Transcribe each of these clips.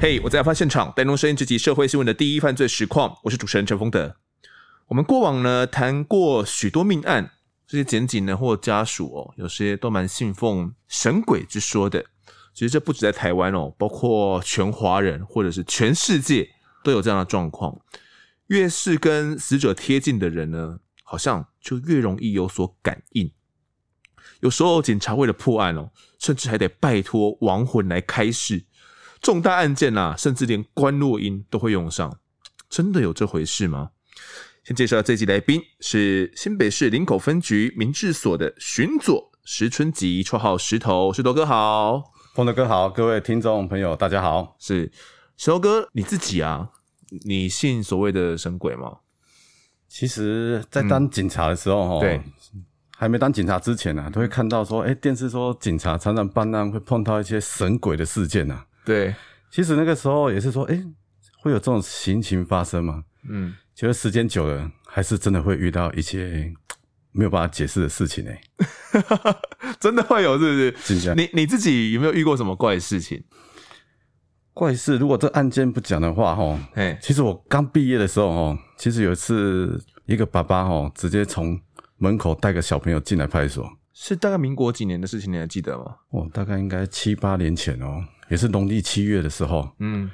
嘿我在案发现场带您声音直击社会新闻的第一犯罪实况，我是主持人陈丰德。我们过往呢谈过许多命案，这些检警呢或家属哦，有些都蛮信奉神鬼之说的。其实这不止在台湾哦，包括全华人或者是全世界都有这样的状况。越是跟死者贴近的人呢，好像就越容易有所感应。有时候警察为了破案哦，甚至还得拜托亡魂来开示。重大案件啊，甚至连关落音都会用上，真的有这回事吗？先介绍这集来宾是新北市林口分局民治所的巡佐石春吉，绰号石头，石头哥好，丰德哥好，各位听众朋友大家好，是石头哥你自己啊，你信所谓的神鬼吗？其实，在当警察的时候，哈、嗯，对，还没当警察之前呢、啊，都会看到说，哎、欸，电视说警察常常办案会碰到一些神鬼的事件啊。对，其实那个时候也是说，哎，会有这种情形发生吗？嗯，觉得时间久了，还是真的会遇到一些没有办法解释的事情呢。真的会有，是不是？你你自己有没有遇过什么怪事情？怪事，如果这案件不讲的话，哈，哎，其实我刚毕业的时候，哈，其实有一次，一个爸爸，哈，直接从门口带个小朋友进来派出所。是大概民国几年的事情，你还记得吗？哦，大概应该七八年前哦，也是农历七月的时候。嗯，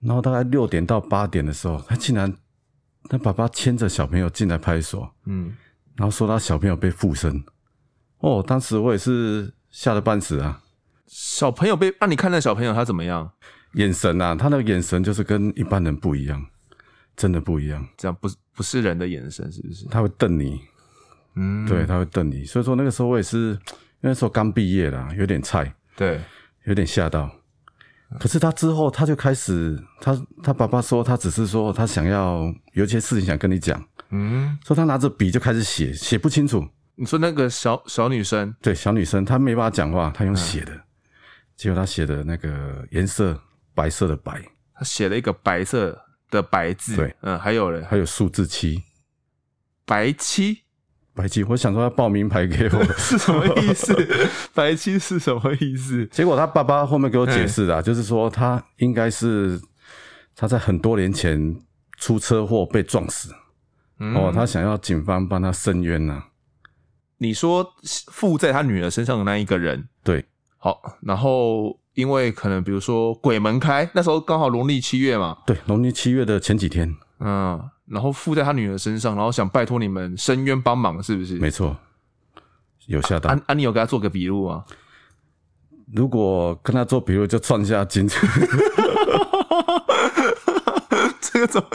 然后大概六点到八点的时候，他竟然，他爸爸牵着小朋友进来派出所。嗯，然后说他小朋友被附身。哦，当时我也是吓得半死啊！小朋友被……那、啊、你看那小朋友他怎么样？眼神啊，他那个眼神就是跟一般人不一样，真的不一样。这样不不是人的眼神，是不是？他会瞪你。嗯，对，他会瞪你，所以说那个时候我也是，那时候刚毕业啦，有点菜，对，有点吓到。可是他之后他就开始，他他爸爸说他只是说他想要有一些事情想跟你讲，嗯，说他拿着笔就开始写，写不清楚。你说那个小小女生，对，小女生她没办法讲话，她用写的，嗯、结果她写的那个颜色白色的白，她写了一个白色的白字，对，嗯，还有嘞，还有数字七，白七。白七，我想说他报名牌给我 是什么意思？白七是什么意思？结果他爸爸后面给我解释啊，就是说他应该是他在很多年前出车祸被撞死，嗯、哦，他想要警方帮他伸冤呐、啊。你说附在他女儿身上的那一个人，对，好，然后因为可能比如说鬼门开，那时候刚好农历七月嘛，对，农历七月的前几天，嗯。然后附在他女儿身上，然后想拜托你们伸冤帮忙，是不是？没错，有下单。安安，啊、你有给他做个笔录吗？如果跟他做笔录，就创下金。这 个怎么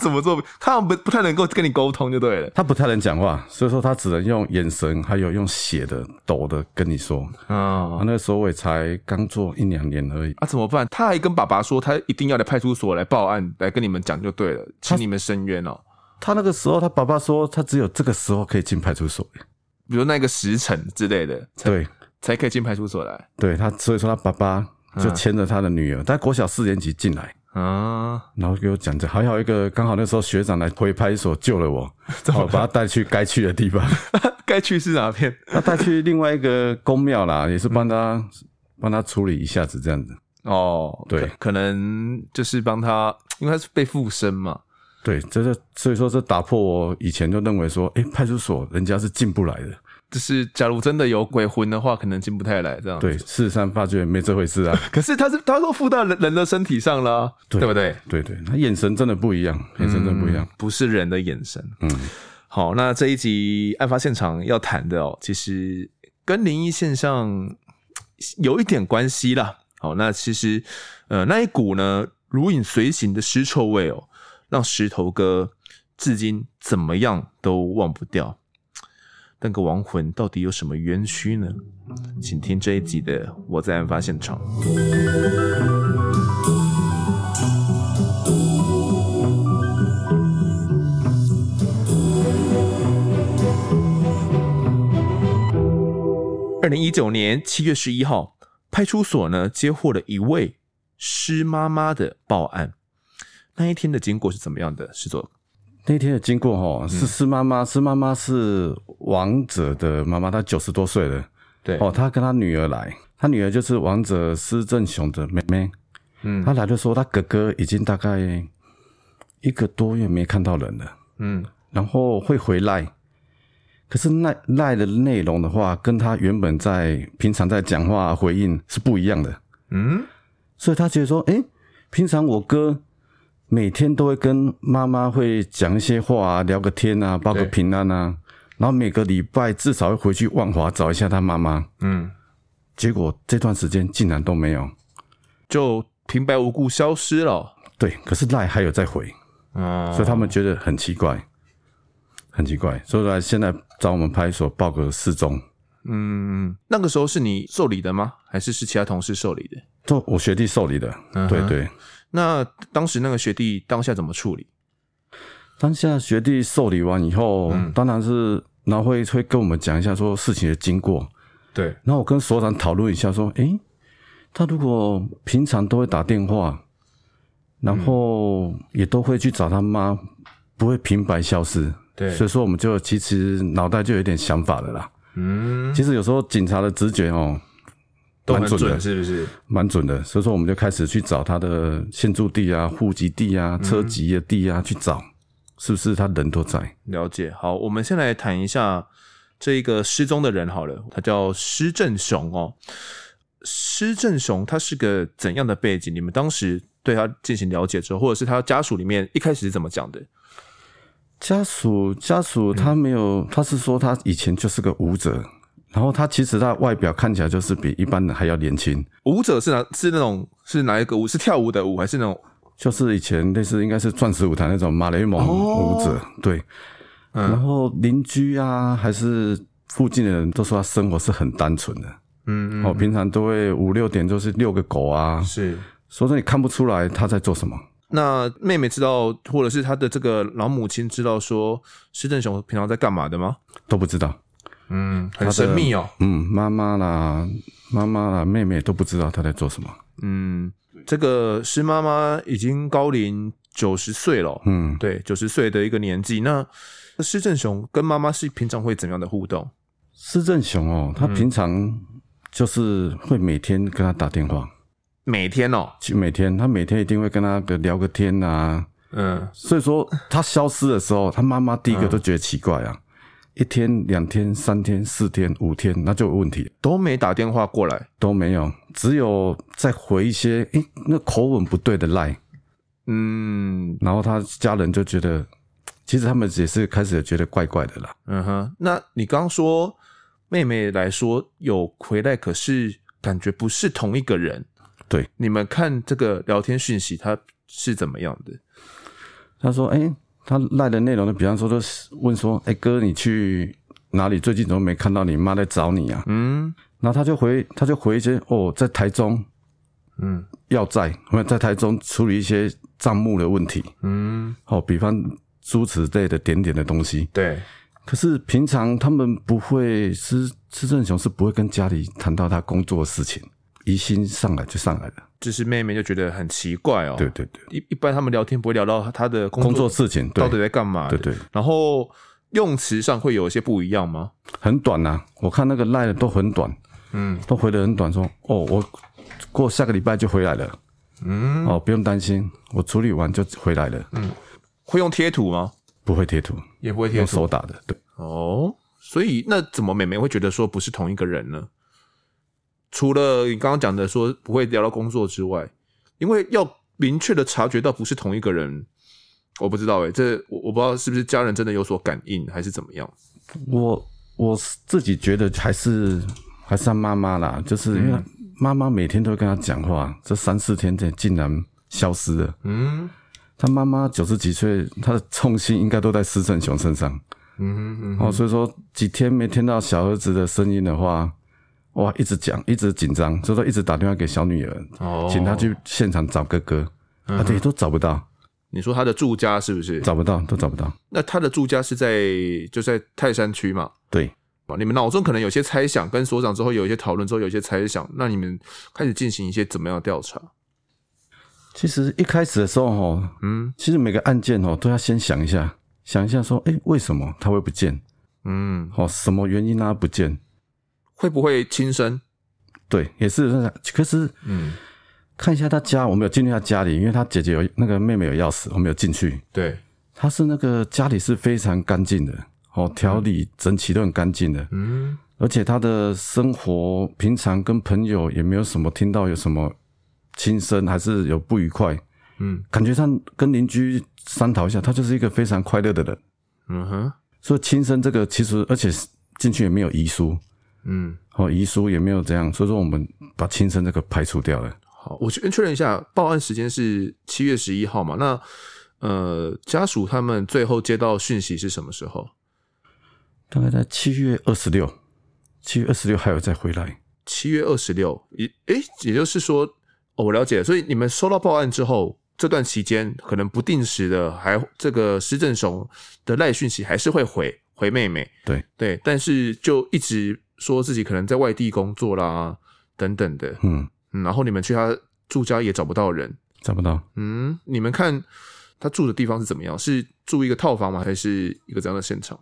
怎么做？他不不太能够跟你沟通，就对了。他不太能讲话，所以说他只能用眼神，还有用写的、抖的跟你说。哦、啊，那个时候我也才刚做一两年而已。啊，怎么办？他还跟爸爸说，他一定要来派出所来报案，来跟你们讲就对了，请你们伸冤哦。他那个时候，他爸爸说，他只有这个时候可以进派出所，比如那个时辰之类的，对，才可以进派出所来。对他，所以说他爸爸就牵着他的女儿，他、嗯、国小四年级进来。啊，然后给我讲着，还好一个刚好那时候学长来回派出所救了我，我把他带去该去的地方。该去是哪边？他带去另外一个宫庙啦，也是帮他帮、嗯、他处理一下子这样子。哦，对可，可能就是帮他，因为他是被附身嘛。对，这是所以说这打破我以前就认为说，哎，派出所人家是进不来的。就是，假如真的有鬼魂的话，可能进不太来这样。对，事实上发觉没这回事啊。可是他是，他都附到人人的身体上了，对，对不对？对对，他眼神真的不一样，眼神真的不一样，嗯，不是人的眼神。嗯，好，那这一集案发现场要谈的哦，其实跟灵异现象 有一点关系啦。好，那其实呃，那一股呢如影随形的尸臭味哦，让石头哥至今怎么样都忘不掉。那个亡魂到底有什么冤屈呢？请听这一集的《我在案发现场》。二零一九年七月十一号，派出所呢接获了一位尸妈妈的报案。那一天的经过是怎么样的？石头？那天的经过哈，是施妈妈，施妈妈是王者的妈妈，她九十多岁了。对哦，她跟她女儿来，她女儿就是王者施正雄的妹妹。嗯，她来的时候，她哥哥已经大概一个多月没看到人了。嗯，然后会回来，可是赖赖的内容的话，跟他原本在平常在讲话回应是不一样的。嗯，所以他觉得说，诶，平常我哥。每天都会跟妈妈会讲一些话啊，聊个天啊，报个平安啊，然后每个礼拜至少会回去万华找一下他妈妈。嗯，结果这段时间竟然都没有，就平白无故消失了。对，可是赖还有在回，哦，所以他们觉得很奇怪，很奇怪，所以来现在找我们派出所报个失踪。嗯，那个时候是你受理的吗？还是是其他同事受理的？就我学弟受理的。嗯、对对。那当时那个学弟当下怎么处理？当下学弟受理完以后，嗯、当然是然后会会跟我们讲一下说事情的经过。对，然后我跟所长讨论一下说，诶，他如果平常都会打电话，然后也都会去找他妈，不会平白消失。对，所以说我们就其实脑袋就有点想法了啦。嗯，其实有时候警察的直觉哦。都很准，是不是？蛮准的，所以说我们就开始去找他的现住地啊、户籍地啊、车籍的地啊，去找是不是他人都在。了解。好，我们先来谈一下这一个失踪的人好了，他叫施正雄哦。施正雄他是个怎样的背景？你们当时对他进行了解之后，或者是他家属里面一开始是怎么讲的？家属家属他没有，他是说他以前就是个舞者。然后他其实他外表看起来就是比一般人还要年轻。舞者是哪？是那种是哪一个舞？是跳舞的舞，还是那种？就是以前类似应该是钻石舞台那种马雷蒙舞者。哦、对。嗯、然后邻居啊，还是附近的人都说他生活是很单纯的。嗯嗯。哦，平常都会五六点就是遛个狗啊。是。所以说你看不出来他在做什么。那妹妹知道，或者是他的这个老母亲知道说施正雄平常在干嘛的吗？都不知道。嗯，很神秘哦。嗯，妈妈啦，妈妈啦，妹妹都不知道她在做什么。嗯，这个施妈妈已经高龄九十岁了。嗯，对，九十岁的一个年纪。那施正雄跟妈妈是平常会怎样的互动？施正雄哦，他平常就是会每天跟他打电话。每天哦，就每天，他每天一定会跟他聊个天啊。嗯，所以说他消失的时候，他妈妈第一个都觉得奇怪啊。一天、两天、三天、四天、五天，那就有问题，都没打电话过来，都没有，只有在回一些，诶、欸，那口吻不对的赖，嗯，然后他家人就觉得，其实他们也是开始觉得怪怪的啦。嗯哼，那你刚刚说妹妹来说有回来，可是感觉不是同一个人，对，你们看这个聊天讯息，他是怎么样的？他说，诶、欸他赖的内容呢，比方说，都是问说：“哎、欸、哥，你去哪里？最近怎么没看到你妈在找你啊？”嗯，然后他就回，他就回一些：“哦，在台中，嗯，要债，因为在台中处理一些账目的问题。”嗯，哦，比方诸此类的点点的东西。对，可是平常他们不会，施施正雄是不会跟家里谈到他工作的事情。疑心上来就上来了，就是妹妹就觉得很奇怪哦。对对对，一一般他们聊天不会聊到他的工作，事情，到底在干嘛？对对。然后用词上会有一些不一样吗？很短呐、啊，我看那个赖的都很短，嗯，都回的很短说，说哦，我过下个礼拜就回来了，嗯，哦，不用担心，我处理完就回来了。嗯，会用贴图吗？不会贴图，也不会贴图，用手打的。对，哦，所以那怎么妹妹会觉得说不是同一个人呢？除了你刚刚讲的说不会聊到工作之外，因为要明确的察觉到不是同一个人，我不知道诶、欸，这我我不知道是不是家人真的有所感应还是怎么样。我我自己觉得还是还是他妈妈啦，就是因为妈妈每天都会跟他讲话，嗯、这三四天间竟然消失了。嗯，他妈妈九十几岁，他的重心应该都在施正雄身上。嗯哼嗯哼，哦，所以说几天没听到小儿子的声音的话。哇，一直讲，一直紧张，所以说一直打电话给小女儿，哦、请她去现场找哥哥，嗯、啊，对，都找不到。你说他的住家是不是？找不到，都找不到。那他的住家是在就在泰山区嘛？对。你们脑中可能有些猜想，跟所长之后有一些讨论之后有一些猜想，那你们开始进行一些怎么样的调查？其实一开始的时候，哈，嗯，其实每个案件哦都要先想一下，想一下说，哎，为什么他会不见？嗯，哦，什么原因让他不见？会不会轻生？对，也是那。可是，嗯，看一下他家，我没有进去他家里，因为他姐姐有那个妹妹有钥匙，我没有进去。对，他是那个家里是非常干净的，哦，条理整齐都很干净的。嗯，而且他的生活平常跟朋友也没有什么听到有什么轻生，还是有不愉快。嗯，感觉上跟邻居商讨一下，他就是一个非常快乐的人。嗯哼，所以轻生这个其实，而且进去也没有遗书。嗯，好，遗书也没有这样，所以说我们把轻生这个排除掉了。好，我确认一下，报案时间是七月十一号嘛？那呃，家属他们最后接到讯息是什么时候？大概在七月二十六，七月二十六还有再回来。七月二十六，也诶，也就是说，哦，我了解了。所以你们收到报案之后，这段期间可能不定时的，还这个施正雄的赖讯息还是会回回妹妹。对对，但是就一直。说自己可能在外地工作啦，等等的，嗯嗯，然后你们去他住家也找不到人，找不到，嗯，你们看他住的地方是怎么样？是住一个套房吗？还是一个怎样的现场？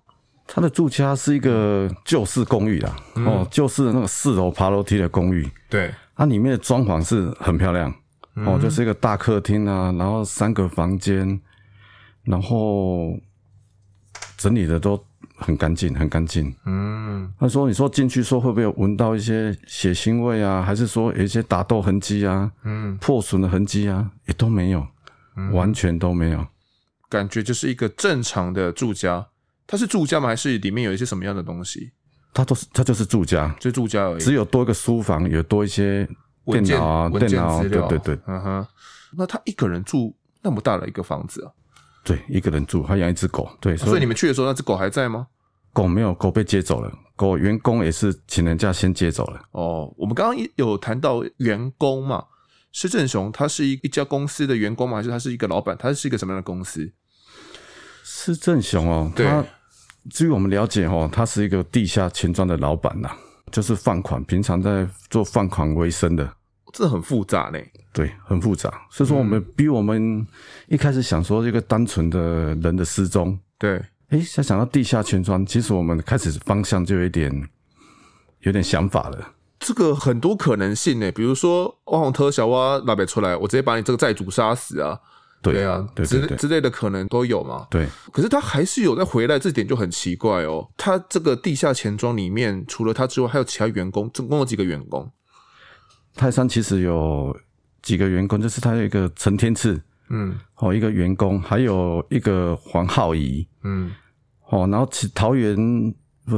他的住家是一个旧式公寓啦，嗯、哦，旧式的那个四楼爬楼梯的公寓，对，它里面的装潢是很漂亮，嗯、哦，就是一个大客厅啊，然后三个房间，然后整理的都。很干净，很干净。嗯，他说：“你说进去说会不会有闻到一些血腥味啊？还是说有一些打斗痕迹啊？嗯，破损的痕迹啊，也都没有，嗯、完全都没有。感觉就是一个正常的住家。它是住家吗？还是里面有一些什么样的东西？它都是，它就是住家，就住家而已。只有多一个书房，有多一些电脑啊，电脑，对对对。嗯哼，那他一个人住那么大的一个房子啊？”对，一个人住，还养一只狗。对，所以你们去的时候，那只狗还在吗？狗没有，狗被接走了。狗员工也是请人家先接走了。哦，我们刚刚有谈到员工嘛？施正雄他是一一家公司的员工吗？还是他是一个老板？他是一个什么样的公司？施正雄哦，对他据我们了解哦，他是一个地下钱庄的老板呐，就是放款，平常在做放款为生的。这很复杂呢，对，很复杂。所以说，我们比我们一开始想说一个单纯的人的失踪，对，哎，再想到地下钱庄，其实我们开始方向就有一点有点想法了。这个很多可能性呢，比如说挖红特小蛙拉北出来，我直接把你这个债主杀死啊，对，对啊，对对对之之类的可能都有嘛。对，可是他还是有再回来，这点就很奇怪哦。他这个地下钱庄里面，除了他之外，还有其他员工，总共有几个员工？泰山其实有几个员工，就是他有一个陈天赐，嗯，哦，一个员工，还有一个黄浩仪，嗯，哦，然后其桃园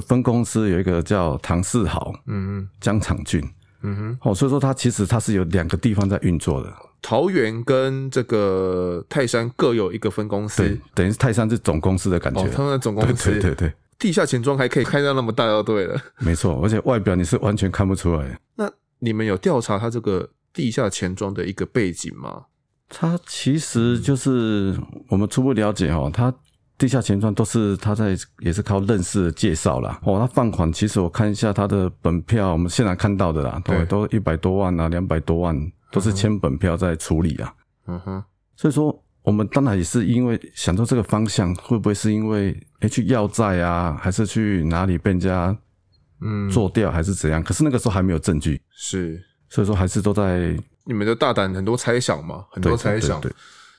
分公司有一个叫唐世豪，嗯嗯，江长俊，嗯哼，哦，所以说他其实他是有两个地方在运作的，桃园跟这个泰山各有一个分公司，对，等于是泰山是总公司的感觉，哦，他们的总公司，对对对对，地下钱庄还可以开到那么大，就对了，没错，而且外表你是完全看不出来，那。你们有调查他这个地下钱庄的一个背景吗？他其实就是我们初步了解哦，他地下钱庄都是他在也是靠认识的介绍啦。哦。他放款其实我看一下他的本票，我们现在看到的啦，对，都一百多万啊，两百多万都是签本票在处理啊。嗯哼，所以说我们当然也是因为想到这个方向，会不会是因为诶去要债啊，还是去哪里被人家？嗯，做掉还是怎样？可是那个时候还没有证据，是，所以说还是都在你们的大胆很多猜想嘛，很多猜想。对，对，对，对，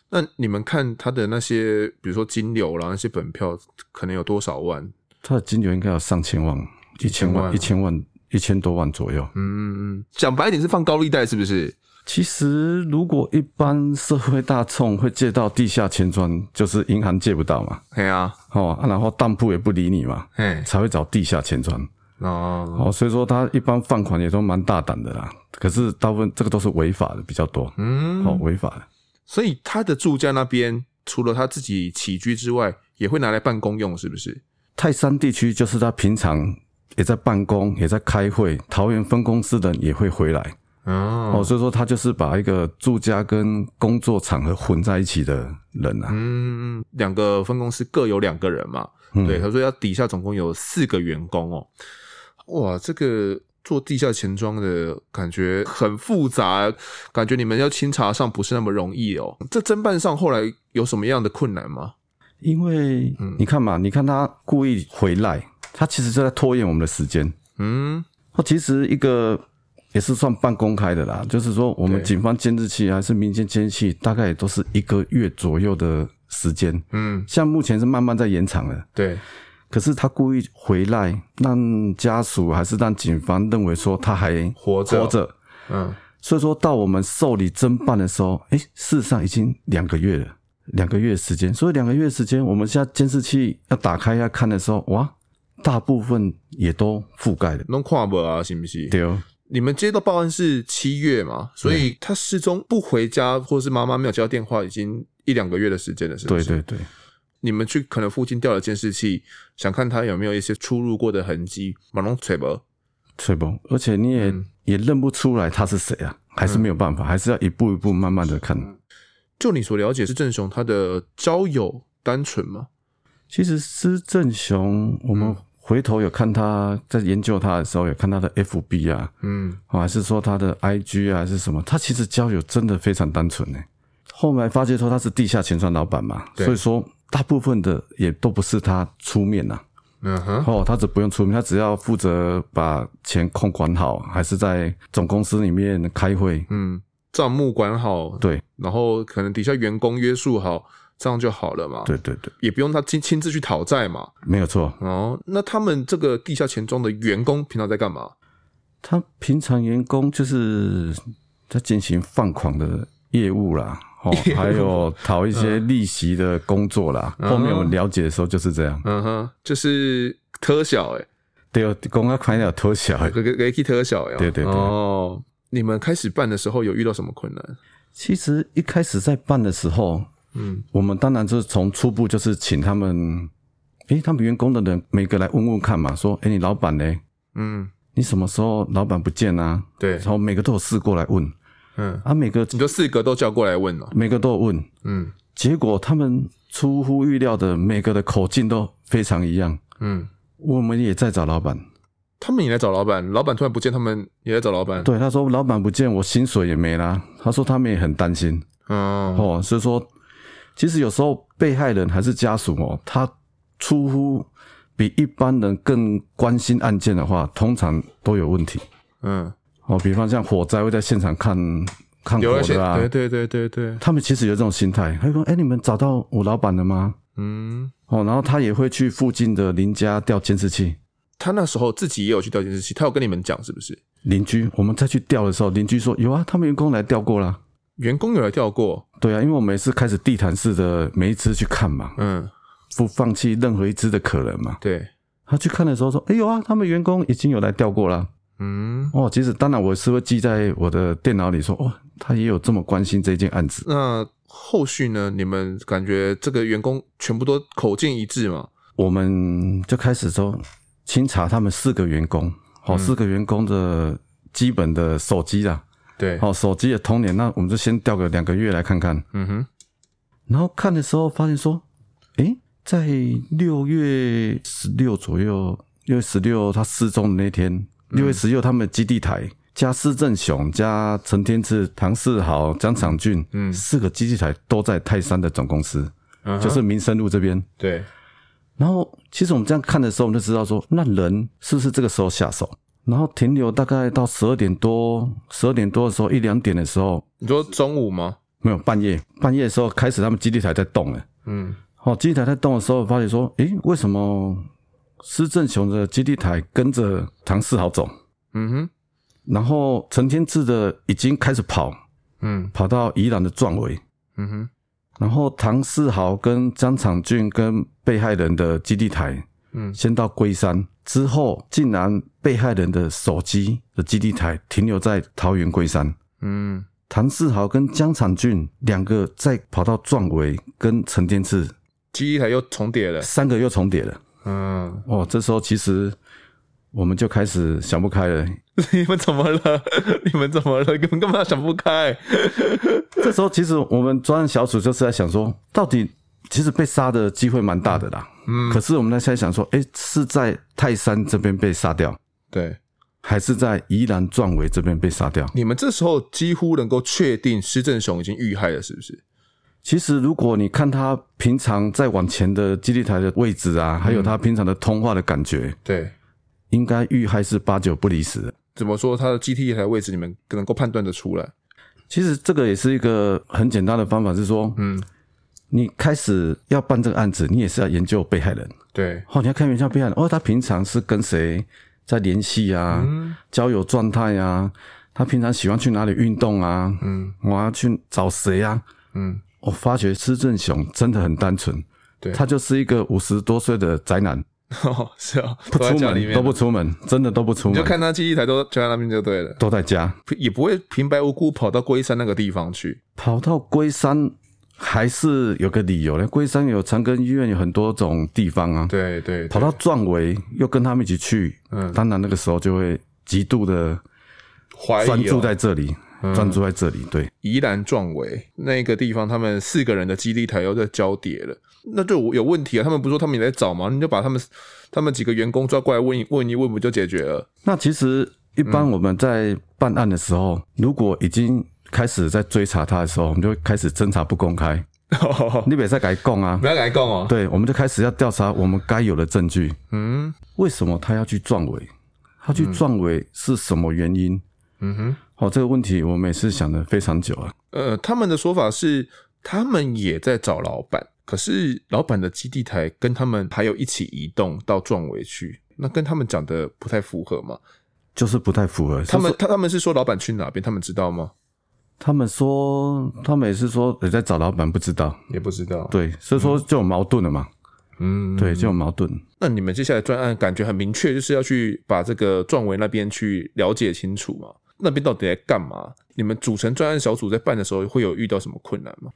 那你们看他的那些，比如说金流啦，那些本票可能有多少万？他的金流应该有上千万，一千万，一千万，一千多万左右。嗯嗯嗯，讲白一点是放高利贷，是不是？其实如果一般社会大众会借到地下钱庄，就是银行借不到嘛。对啊，哦，然后当铺也不理你嘛，嘿才会找地下钱庄。哦，好，所以说他一般放款也都蛮大胆的啦。可是大部分这个都是违法的比较多，嗯，好违法的。所以他的住家那边除了他自己起居之外，也会拿来办公用，是不是？泰山地区就是他平常也在办公，也在开会。桃园分公司的人也会回来，哦，哦，所以说他就是把一个住家跟工作场合混在一起的人啊。嗯，两个分公司各有两个人嘛。嗯、对，他说要底下总共有四个员工哦。哇，这个做地下钱庄的感觉很复杂，感觉你们要清查上不是那么容易哦。这侦办上后来有什么样的困难吗？因为你看嘛，你看他故意回来，他其实就在拖延我们的时间。嗯，他其实一个也是算半公开的啦，就是说我们警方监视器还是民间监视器，大概也都是一个月左右的时间。嗯，像目前是慢慢在延长了。对，可是他故意回来，让家属还是让警方认为说他还活着。活着。嗯，所以说到我们受理侦办的时候，哎，事实上已经两个月了。两个月时间，所以两个月时间，我们现在监视器要打开要看的时候，哇，大部分也都覆盖了。能看不啊？是不是？对哦。你们接到报案是七月嘛？所以他失踪不回家，或是妈妈没有接到电话，已经一两个月的时间了，是不是？对对对。你们去可能附近调了监视器，想看他有没有一些出入过的痕迹，马龙吹不？吹不？而且你也、嗯、也认不出来他是谁啊？还是没有办法，嗯、还是要一步一步慢慢的看。就你所了解，是正雄他的交友单纯吗？其实施正雄，我们回头有看他在研究他的时候，有看他的 FB 啊，嗯，还是说他的 IG 啊，还是什么？他其实交友真的非常单纯呢。后来发觉说他是地下钱庄老板嘛，所以说大部分的也都不是他出面呐。嗯哼，哦，他只不用出面，他只要负责把钱控管好，还是在总公司里面开会，嗯。账目管好，对，然后可能底下员工约束好，这样就好了嘛。对对对，也不用他亲亲自去讨债嘛。没有错。哦，那他们这个地下钱庄的员工平常在干嘛？他平常员工就是在进行放款的业务啦，哦，还有讨一些利息的工作啦。嗯、后面我们了解的时候就是这样。嗯哼，就是特小哎，对，公开款要特小 哎，给给给特小呀。对对对。哦。你们开始办的时候有遇到什么困难？其实一开始在办的时候，嗯，我们当然就是从初步就是请他们，诶，他们员工的人每个来问问看嘛，说，诶，你老板呢？嗯，你什么时候老板不见啊？对，然后每个都有试过来问，嗯，啊，每个你就四个都叫过来问了，每个都有问，嗯，结果他们出乎预料的，每个的口径都非常一样，嗯，我们也在找老板。他们也来找老板，老板突然不见，他们也在找老板。对，他说老板不见，我薪水也没啦。他说他们也很担心。嗯，哦，所以说，其实有时候被害人还是家属哦，他出乎比一般人更关心案件的话，通常都有问题。嗯，哦，比方像火灾会在现场看看火的啊，对对对对对，他们其实有这种心态。他说：“哎，你们找到我老板了吗？”嗯，哦，然后他也会去附近的邻家调监视器。他那时候自己也有去调监视器，他有跟你们讲是不是？邻居，我们再去调的时候，邻居说有啊，他们员工来调过了。员工有来调过？对啊，因为我们也是开始地毯式的每一只去看嘛，嗯，不放弃任何一只的可能嘛。对，他去看的时候说，哎有啊，他们员工已经有来调过了。嗯，哦，其实当然我是会记在我的电脑里说，哦，他也有这么关心这件案子。那后续呢？你们感觉这个员工全部都口径一致吗？我们就开始说。清查他们四个员工，好，四个员工的基本的手机啦，对，好，手机的通联，那我们就先调个两个月来看看，嗯哼，然后看的时候发现说，诶，在六月十六左右，六月十六他失踪的那天，六月十六他们的基地台加施正雄加陈天志、唐世豪、江长俊，嗯，四个基地台都在泰山的总公司，嗯就是民生路这边，对。然后，其实我们这样看的时候，我们就知道说，那人是不是这个时候下手？然后停留大概到十二点多，十二点多的时候，一两点的时候，你说中午吗？没有，半夜，半夜的时候开始，他们基地台在动了。嗯，哦，基地台在动的时候，发现说，诶，为什么施正雄的基地台跟着唐世豪走？嗯哼，然后陈天赐的已经开始跑，嗯，跑到宜兰的壮围。嗯哼。然后唐世豪跟张长俊跟被害人的基地台，嗯，先到龟山之后，竟然被害人的手机的基地台停留在桃园龟山，嗯，唐世豪跟江长俊两个再跑到壮围跟陈天赐。基地台又重叠了，三个又重叠了，嗯，哦，这时候其实。我们就开始想不开了。你们怎么了？你们怎么了？你们干嘛想不开？这时候其实我们专案小组就是在想说，到底其实被杀的机会蛮大的啦。嗯。可是我们在在想说，诶，是在泰山这边被杀掉，对，还是在宜兰壮围这边被杀掉？你们这时候几乎能够确定施正雄已经遇害了，是不是？其实如果你看他平常在往前的基地台的位置啊，还有他平常的通话的感觉，嗯、对，应该遇害是八九不离十。怎么说他的基地台位置你们能够判断得出来？其实这个也是一个很简单的方法，是说，嗯，你开始要办这个案子，你也是要研究被害人，对，哦，你要看一下被害人，哦，他平常是跟谁在联系啊，嗯、交友状态啊，他平常喜欢去哪里运动啊，嗯，我要去找谁啊，嗯，我发觉施正雄真的很单纯，对，他就是一个五十多岁的宅男。哦，是啊，不出门都不出门，真的都不出门。你就看他基地台都就在那边就对了，都在家，也不会平白无故跑到龟山那个地方去。跑到龟山还是有个理由的，龟山有长庚医院，有很多种地方啊。对对，对，跑到壮围又跟他们一起去，嗯，当然那个时候就会极度的专注在这里。专注在这里，对，宜兰壮围那个地方，他们四个人的基地台又在交叠了，那就有问题啊！他们不说他们也在找吗？你就把他们他们几个员工抓过来问一问一问，不就解决了？那其实一般我们在办案的时候，嗯、如果已经开始在追查他的时候，我们就会开始侦查不公开。你别再改供啊！不要改供哦。对，我们就开始要调查我们该有的证据。嗯，为什么他要去撞尾？他去撞尾是什么原因？嗯哼。哦，这个问题我每次想的非常久啊。呃，他们的说法是，他们也在找老板，可是老板的基地台跟他们还有一起移动到壮围去，那跟他们讲的不太符合嘛？就是不太符合。他们他他们是说老板去哪边，他们知道吗？他们说，他们也是说也在找老板，不知道，也不知道。对，所以说就有矛盾了嘛。嗯，对，就有矛盾。那你们接下来专案感觉很明确，就是要去把这个壮围那边去了解清楚嘛？那边到底在干嘛？你们组成专案小组在办的时候，会有遇到什么困难吗？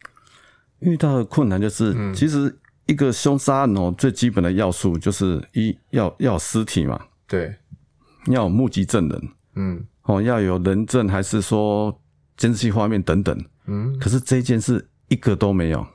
遇到的困难就是，嗯、其实一个凶杀案哦，最基本的要素就是一要要有尸体嘛，对，要有目击证人，嗯，哦，要有人证，还是说监视器画面等等，嗯，可是这件事一个都没有，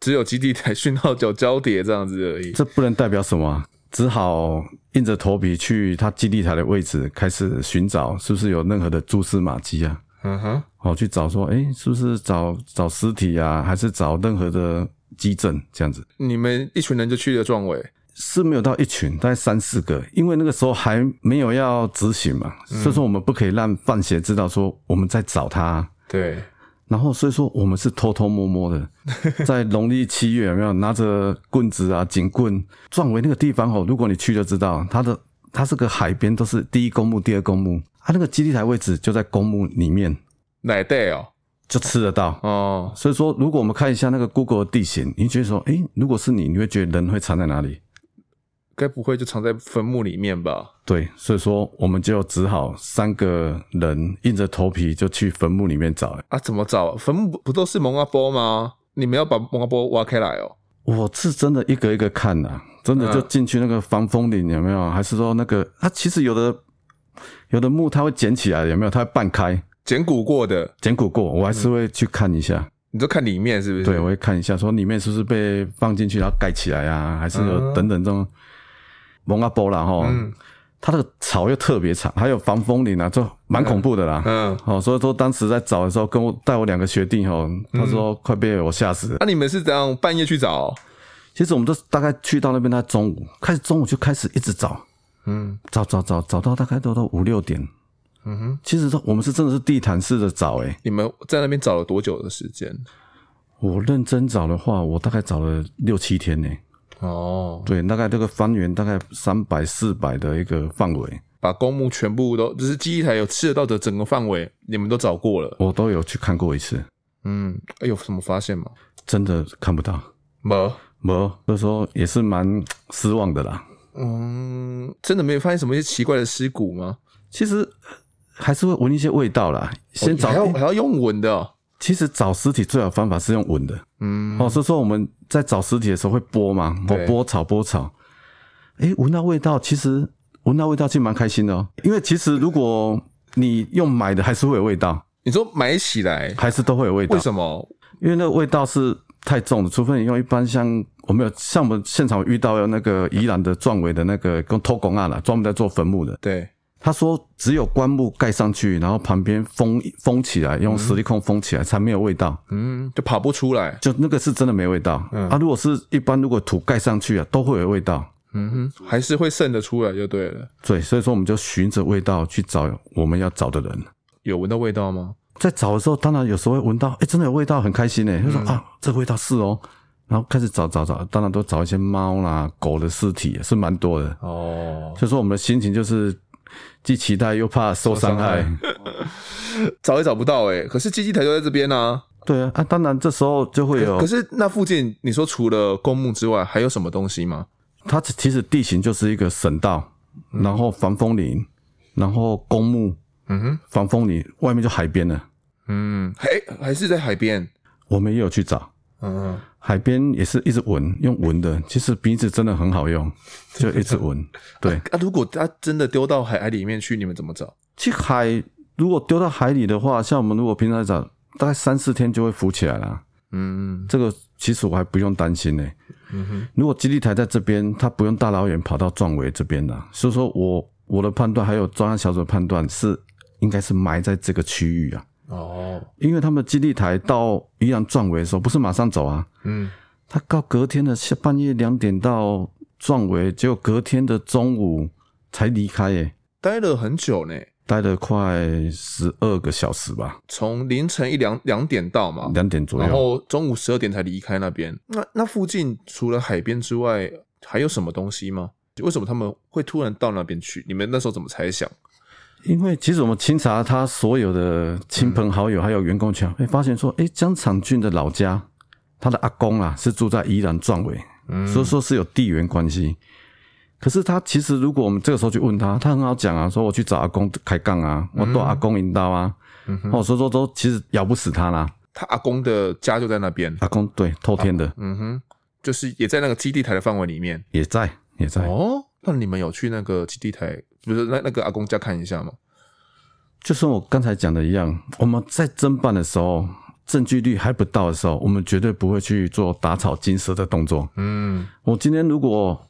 只有基地台讯号角交叠这样子而已。这不能代表什么，只好。硬着头皮去他基地台的位置开始寻找，是不是有任何的蛛丝马迹啊？嗯哼，哦去找说，哎、欸，是不是找找尸体啊？还是找任何的基证这样子？你们一群人就去了壮伟？是没有到一群，大概三四个，因为那个时候还没有要执行嘛，嗯、所以说我们不可以让范协知道说我们在找他。对。然后，所以说我们是偷偷摸摸的，在农历七月有没有拿着棍子啊、警棍？壮围那个地方哦，如果你去就知道，它的它是个海边，都是第一公墓、第二公墓，它那个基地台位置就在公墓里面，哪带哦？就吃得到哦。所以说，如果我们看一下那个 Google 的地形，你觉得说，诶，如果是你，你会觉得人会藏在哪里？该不会就藏在坟墓里面吧？对，所以说我们就只好三个人硬着头皮就去坟墓里面找。啊，怎么找？坟墓不都是蒙阿波吗？你们要把蒙阿波挖开来哦。我是真的一个一个看啊，真的就进去那个防风林有没有？还是说那个它其实有的有的墓它会捡起来有没有？它会半开，捡骨过的，捡骨过，我还是会去看一下。嗯、你就看里面是不是？对，我会看一下，说里面是不是被放进去然后盖起来啊？还是有等等这种。蒙阿波啦哈，它那个草又特别长，还有防风林啊，就蛮恐怖的啦。嗯，好，所以说当时在找的时候，跟我带我两个学弟哈，他说快被我吓死了。那你们是怎样半夜去找？其实我们都大概去到那边，他中午开始，中午就开始一直找，嗯，找找找找到大概都到五六点。嗯哼，其实说我们是真的是地毯式的找，诶你们在那边找了多久的时间？我认真找的话，我大概找了六七天呢。哦，对，大概这个方圆大概三百四百的一个范围，把公墓全部都，就是记忆台有吃得到的整个范围，你们都找过了，我都有去看过一次。嗯，有什么发现吗？真的看不到，没没，所以说也是蛮失望的啦。嗯，真的没有发现什么一些奇怪的尸骨吗？其实还是会闻一些味道啦。先找，还要还要用闻的哦。其实找尸体最好的方法是用闻的，嗯，哦，所以说我们在找尸体的时候会拨嘛，哦拨草拨草，诶，闻到味道，其实闻到味道其实蛮开心的哦，因为其实如果你用买的，还是会有味道。你说买起来还是都会有味道？为什么？因为那个味道是太重了，除非你用一般像我们有像我们现场遇到有那个宜兰的壮伟的那个跟偷工案了，专门在做坟墓的，对。他说只有棺木盖上去，然后旁边封封起来，用实力控封起来，才没有味道。嗯，就跑不出来，就那个是真的没味道。嗯，啊，如果是一般，如果土盖上去啊，都会有味道。嗯哼，还是会渗得出来就对了。对，所以说我们就循着味道去找我们要找的人。有闻到味道吗？在找的时候，当然有时候会闻到，哎、欸，真的有味道，很开心呢。就说、嗯、啊，这个味道是哦，然后开始找找找，当然都找一些猫啦、狗的尸体，是蛮多的。哦，所以说我们的心情就是既期待又怕受伤害，害找也找不到哎。可是基地台就在这边呢、啊。对啊，啊，当然这时候就会有。可是那附近，你说除了公墓之外，还有什么东西吗？它其实地形就是一个省道，然后防风林，然后公墓，嗯哼，防风林外面就海边了，嗯，还还是在海边，我们也有去找，嗯，海边也是一直闻，用闻的，其实鼻子真的很好用，就一直闻，对。啊，如果它真的丢到海海里面去，你们怎么找？去海，如果丢到海里的话，像我们如果平常找，大概三四天就会浮起来了，嗯，这个其实我还不用担心呢、欸。嗯哼，如果基地台在这边，它不用大老远跑到壮围这边的，所以说我我的判断还有专案小组的判断是，应该是埋在这个区域啊。哦，因为他们基地台到宜兰壮围的时候，不是马上走啊。嗯，他到隔天的下半夜两点到壮围，结果隔天的中午才离开，耶，待了很久呢。待了快十二个小时吧，从凌晨一两两点到嘛，两点左右，然后中午十二点才离开那边。那那附近除了海边之外，还有什么东西吗？为什么他们会突然到那边去？你们那时候怎么猜想？因为其实我们清查他所有的亲朋好友还有员工圈，会、嗯、发现说，哎，江长俊的老家，他的阿公啊是住在宜兰壮围，嗯、所以说是有地缘关系。可是他其实，如果我们这个时候去问他，他很好讲啊，说我去找阿公开杠啊，我剁阿公引刀啊，哦，所以说都其实咬不死他啦。他阿公的家就在那边，阿公对透天的，嗯哼，就是也在那个基地台的范围里面，也在也在。哦，那你们有去那个基地台，不是那那个阿公家看一下嘛？就像我刚才讲的一样，我们在侦办的时候，证据率还不到的时候，我们绝对不会去做打草惊蛇的动作。嗯，我今天如果。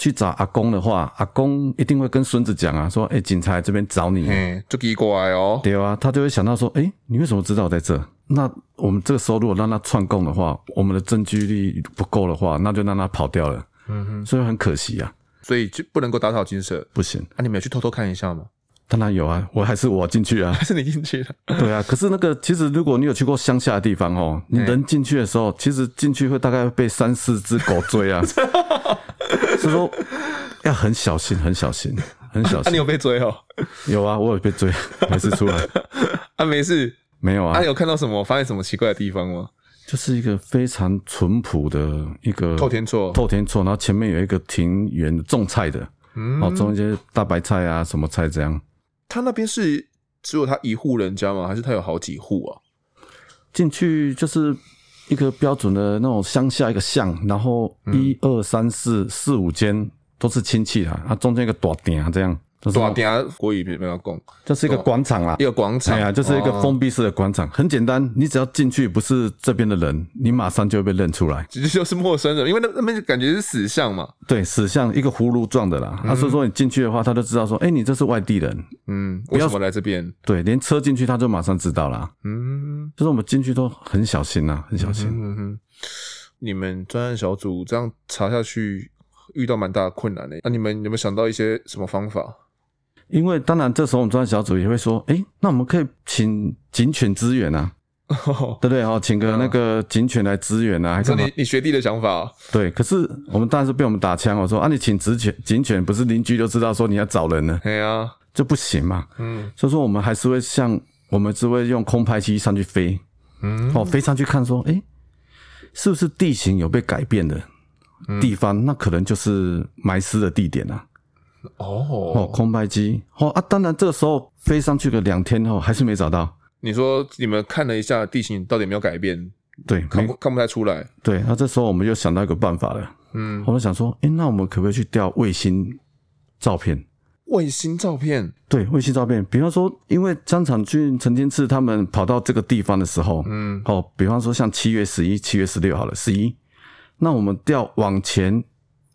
去找阿公的话，阿公一定会跟孙子讲啊，说：“哎、欸，警察这边找你，嘿，就奇怪哦。”对啊，他就会想到说：“哎、欸，你为什么知道我在这？那我们这个时候如果让他串供的话，我们的证据力不够的话，那就让他跑掉了。嗯哼，所以很可惜啊，所以就不能够打草惊蛇，不行。啊，你们有去偷偷看一下吗？当然有啊，我还是我进去啊，还是你进去的？对啊，可是那个其实如果你有去过乡下的地方哦，你人进去的时候，其实进去会大概会被三四只狗追啊，所以说。要很小心，很小心，很小心。啊，你有被追哦？有啊，我有被追，没事出来。啊，没事，没有啊。啊，有看到什么？发现什么奇怪的地方吗？就是一个非常淳朴的一个透天厝，透天厝，然后前面有一个庭园种菜的，嗯，哦，种一些大白菜啊，什么菜这样。他那边是只有他一户人家吗？还是他有好几户啊？进去就是一个标准的那种乡下一个巷，然后一二三四四五间。都是亲戚啊，啊，中间一个大殿啊，这样。大殿国语没有讲，就是一个广场啦，一个广场。哎呀，就是一个封闭式的广场，很简单，你只要进去不是这边的人，你马上就会被认出来，其实就是陌生人，因为那那边感觉是死巷嘛。对，死巷一个葫芦状的啦。他说说你进去的话，他就知道说，哎，你这是外地人。嗯，为什么来这边？对，连车进去他就马上知道啦。嗯，就是我们进去都很小心呐，很小心。嗯哼，你们专案小组这样查下去。遇到蛮大的困难的，那你们有没有想到一些什么方法？因为当然，这时候我们专案小组也会说，哎，那我们可以请警犬支援啊，哦、对不对？哦，请个那个警犬来支援啊。这你你学弟的想法？对，可是我们当然是被我们打枪。我说啊，你请警犬，警犬不是邻居就知道说你要找人了，对啊，就不行嘛。嗯，所以说我们还是会像我们只会用空拍机上去飞，嗯，哦，飞上去看说，哎，是不是地形有被改变的？地方、嗯、那可能就是埋尸的地点啊。哦哦，空拍机哦啊，当然这个时候飞上去个两天后还是没找到。你说你们看了一下地形到底有没有改变？对，看不看不太出来。对，那这时候我们就想到一个办法了。嗯，我们想说，哎、欸，那我们可不可以去调卫星照片？卫星照片？对，卫星照片。比方说，因为张长俊、陈天赐他们跑到这个地方的时候，嗯，哦，比方说像七月十一、七月十六好了，十一。那我们调往前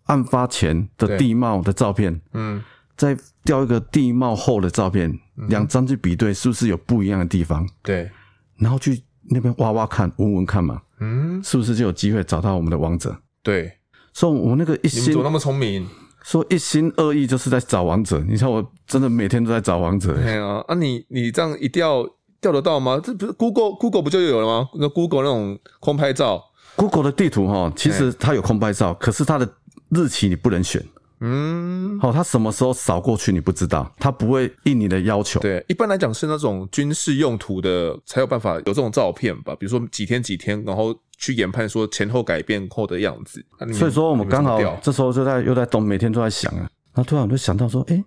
案发前的地貌的照片，嗯，再调一个地貌后的照片，两张去比对，是不是有不一样的地方？对，然后去那边挖挖看，闻闻看嘛，嗯，是不是就有机会找到我们的王者？对，所以我那个一心，你怎么那么聪明？说一心二意就是在找王者。你看我真的每天都在找王者。对啊，啊你你这样一调调得到吗？这不是 Google Google 不就有了吗？那 Google 那种空拍照，Google 的地图哈，其实它有空拍照，可是它的日期你不能选。嗯，好，他什么时候扫过去你不知道，他不会应你的要求。对，一般来讲是那种军事用途的才有办法有这种照片吧，比如说几天几天，然后去研判说前后改变后的样子。所以说我们刚好这时候就在又在东，每天都在想啊，然后突然我就想到说，哎，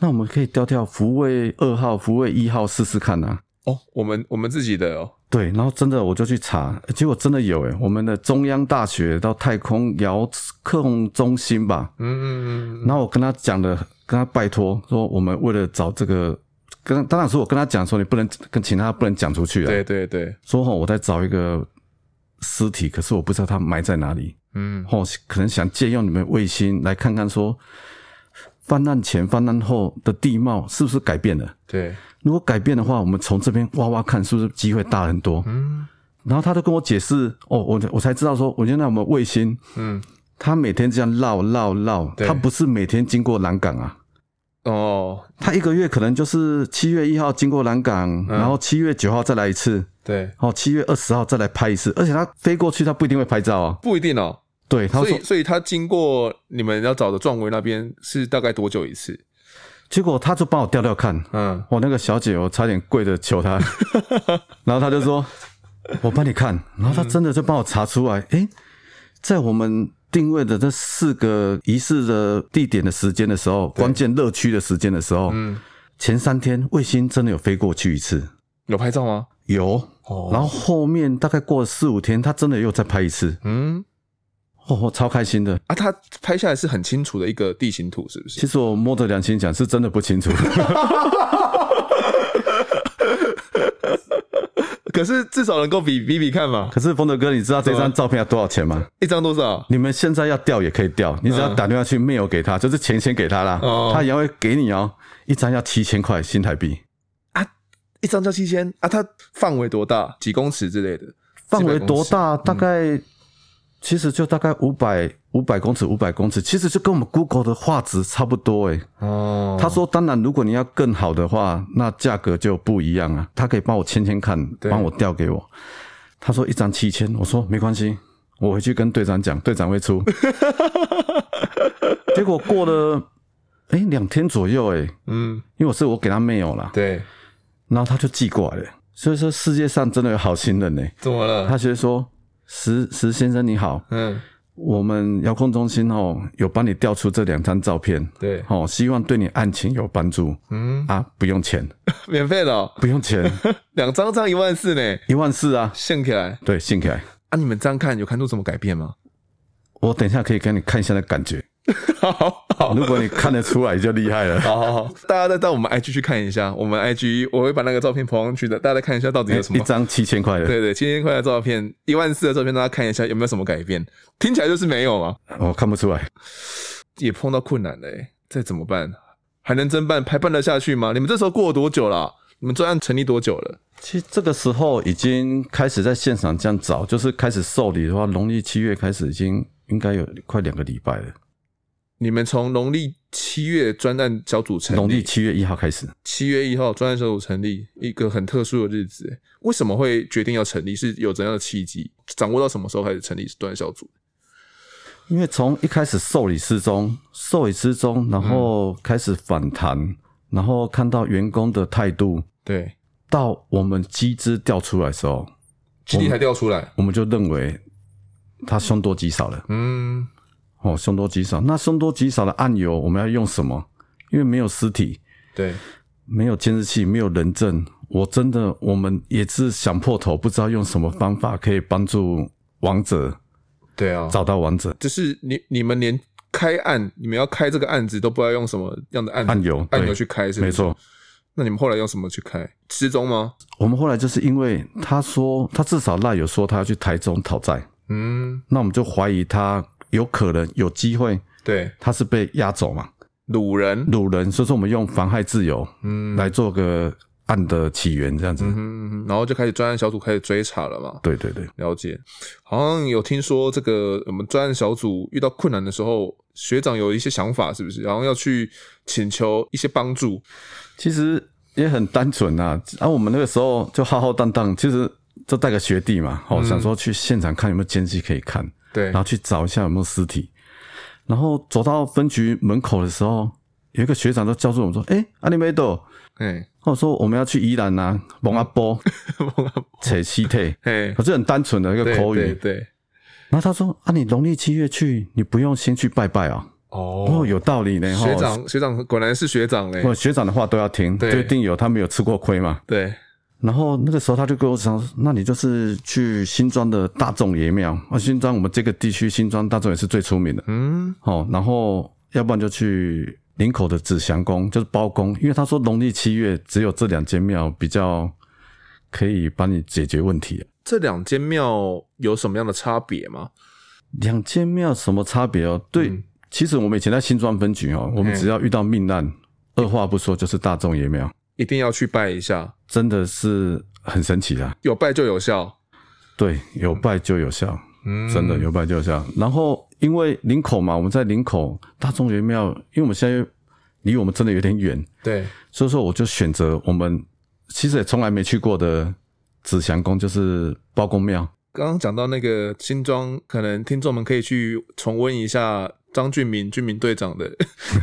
那我们可以调调福卫二号、福卫一号试试看啊。哦，我们我们自己的哦。对，然后真的我就去查，结果真的有诶，我们的中央大学到太空遥控中心吧，嗯嗯嗯，然后我跟他讲的，跟他拜托说，我们为了找这个，跟当然是我跟他讲说，你不能跟其他不能讲出去啊，对对对，说齁，我在找一个尸体，可是我不知道他埋在哪里，嗯，哦，可能想借用你们卫星来看看说。泛滥前、泛滥后的地貌是不是改变了？对，如果改变的话，我们从这边挖挖看，是不是机会大很多？嗯，然后他都跟我解释，哦，我我才知道说，我现在我们卫星，嗯，他每天这样绕绕绕，他不是每天经过南港啊，哦，他一个月可能就是七月一号经过南港，嗯、然后七月九号再来一次，对，哦，七月二十号再来拍一次，而且他飞过去，他不一定会拍照啊，不一定哦。对，所以所以他经过你们要找的壮围那边是大概多久一次？结果他就帮我调调看，嗯，我那个小姐我差点跪着求他，然后他就说：“我帮你看。”然后他真的就帮我查出来，哎、嗯，在我们定位的这四个仪式的地点的时间的时候，关键热区的时间的时候，嗯，前三天卫星真的有飞过去一次，有拍照吗？有，哦，然后后面大概过了四五天，他真的又再拍一次，嗯。哦，超开心的啊！他拍下来是很清楚的一个地形图，是不是？其实我摸着良心讲，是真的不清楚。可是至少能够比比比看嘛。可是丰德哥，你知道这张照片要多少钱吗？一张多少？你们现在要调也可以调，你只要打电话去 mail 给他，就是钱先给他啦，哦、他也会给你哦。一张要七千块新台币啊！一张要七千啊！它范围多大？几公尺之类的？范围多大？大概、嗯。其实就大概五百五百公尺，五百公尺，其实就跟我们 Google 的画质差不多诶。哦，他说，当然，如果你要更好的话，那价格就不一样啊。他可以帮我签签看，帮我调给我。他说一张七千，我说没关系，我回去跟队长讲，队长会出。结果过了哎两天左右诶，嗯，因为我是我给他 mail 了，对，然后他就寄过来了。所以说世界上真的有好心人呢。怎么了？他觉得说。石石先生你好，嗯，我们遥控中心哦有帮你调出这两张照片，对，哦，希望对你案情有帮助，嗯。啊，不用钱，免费的，哦，不用钱，两张张一万四呢，一万四啊，信起来，对，信起来，啊，你们这样看有看出什么改变吗？我等一下可以给你看一下那感觉。好，好，如果你看得出来就厉害了。好好好，大家再到我们 IG 去看一下，我们 IG 我会把那个照片 po 上去的，大家再看一下到底有什么。一张七千块的，对对，七千块的照片，一万四的照片，大家看一下有没有什么改变？听起来就是没有嘛。哦看不出来，也碰到困难了，这怎么办？还能侦办？还办得下去吗？你们这时候过了多久了？你们专案成立多久了？其实这个时候已经开始在现场这样找，就是开始受理的话，农历七月开始，已经应该有快两个礼拜了。你们从农历七月专案小组成立，农历七月一号开始，七月一号专案小组成立，一个很特殊的日子。为什么会决定要成立？是有怎样的契机？掌握到什么时候开始成立专案小组？因为从一开始受理失踪，受理失踪，然后开始反弹，嗯、然后看到员工的态度，对，到我们机制调出来的时候，基地才调出来，我们就认为他凶多吉少了。嗯。哦，凶多吉少。那凶多吉少的案由，我们要用什么？因为没有尸体，对，没有监视器，没有人证。我真的，我们也是想破头，不知道用什么方法可以帮助王者。对啊，找到王者。就是你你们连开案，你们要开这个案子都不知道用什么样的案案由案由去开，是不是？没错。那你们后来用什么去开？失踪吗？我们后来就是因为他说，他至少赖有说他要去台中讨债。嗯，那我们就怀疑他。有可能有机会，对，他是被押走嘛？掳人，掳人，所以说我们用妨害自由，嗯，来做个案的起源这样子，嗯，然后就开始专案小组开始追查了嘛。对对对，了解。好像有听说这个我们专案小组遇到困难的时候，学长有一些想法，是不是？然后要去请求一些帮助。其实也很单纯呐，然后我们那个时候就浩浩荡荡，其实就带个学弟嘛，哦，想说去现场看有没有监视可以看，对，然后去找一下有没有尸体。然后走到分局门口的时候，有一个学长就叫住我们说：“哎，阿里梅多。”哎，或者说我们要去宜兰呐，蒙阿波，蒙阿波扯西退，哎，可是很单纯的一个口语。对。然后他说：“啊，你农历七月去，你不用先去拜拜啊。”哦，有道理呢。学长，学长果然是学长嘞。学长的话都要听，就一定有他没有吃过亏嘛。对。然后那个时候他就跟我讲：“那你就是去新庄的大众爷庙啊，新庄我们这个地区新庄大众也是最出名的。嗯，好，然后要不然就去。”林口的紫祥宫就是包公，因为他说农历七月只有这两间庙比较可以帮你解决问题。这两间庙有什么样的差别吗？两间庙什么差别哦？对，嗯、其实我们以前在新庄分局哦，我们只要遇到命案，嘿二话不说就是大众爷庙，一定要去拜一下，真的是很神奇啊！有拜就有效，对，有拜就有效，嗯，真的有拜就有效。然后。因为林口嘛，我们在林口大众元庙，因为我们现在离我们真的有点远，对，所以说我就选择我们其实也从来没去过的紫祥宫，就是包公庙。刚刚讲到那个新庄，可能听众们可以去重温一下。张俊明，俊明队长的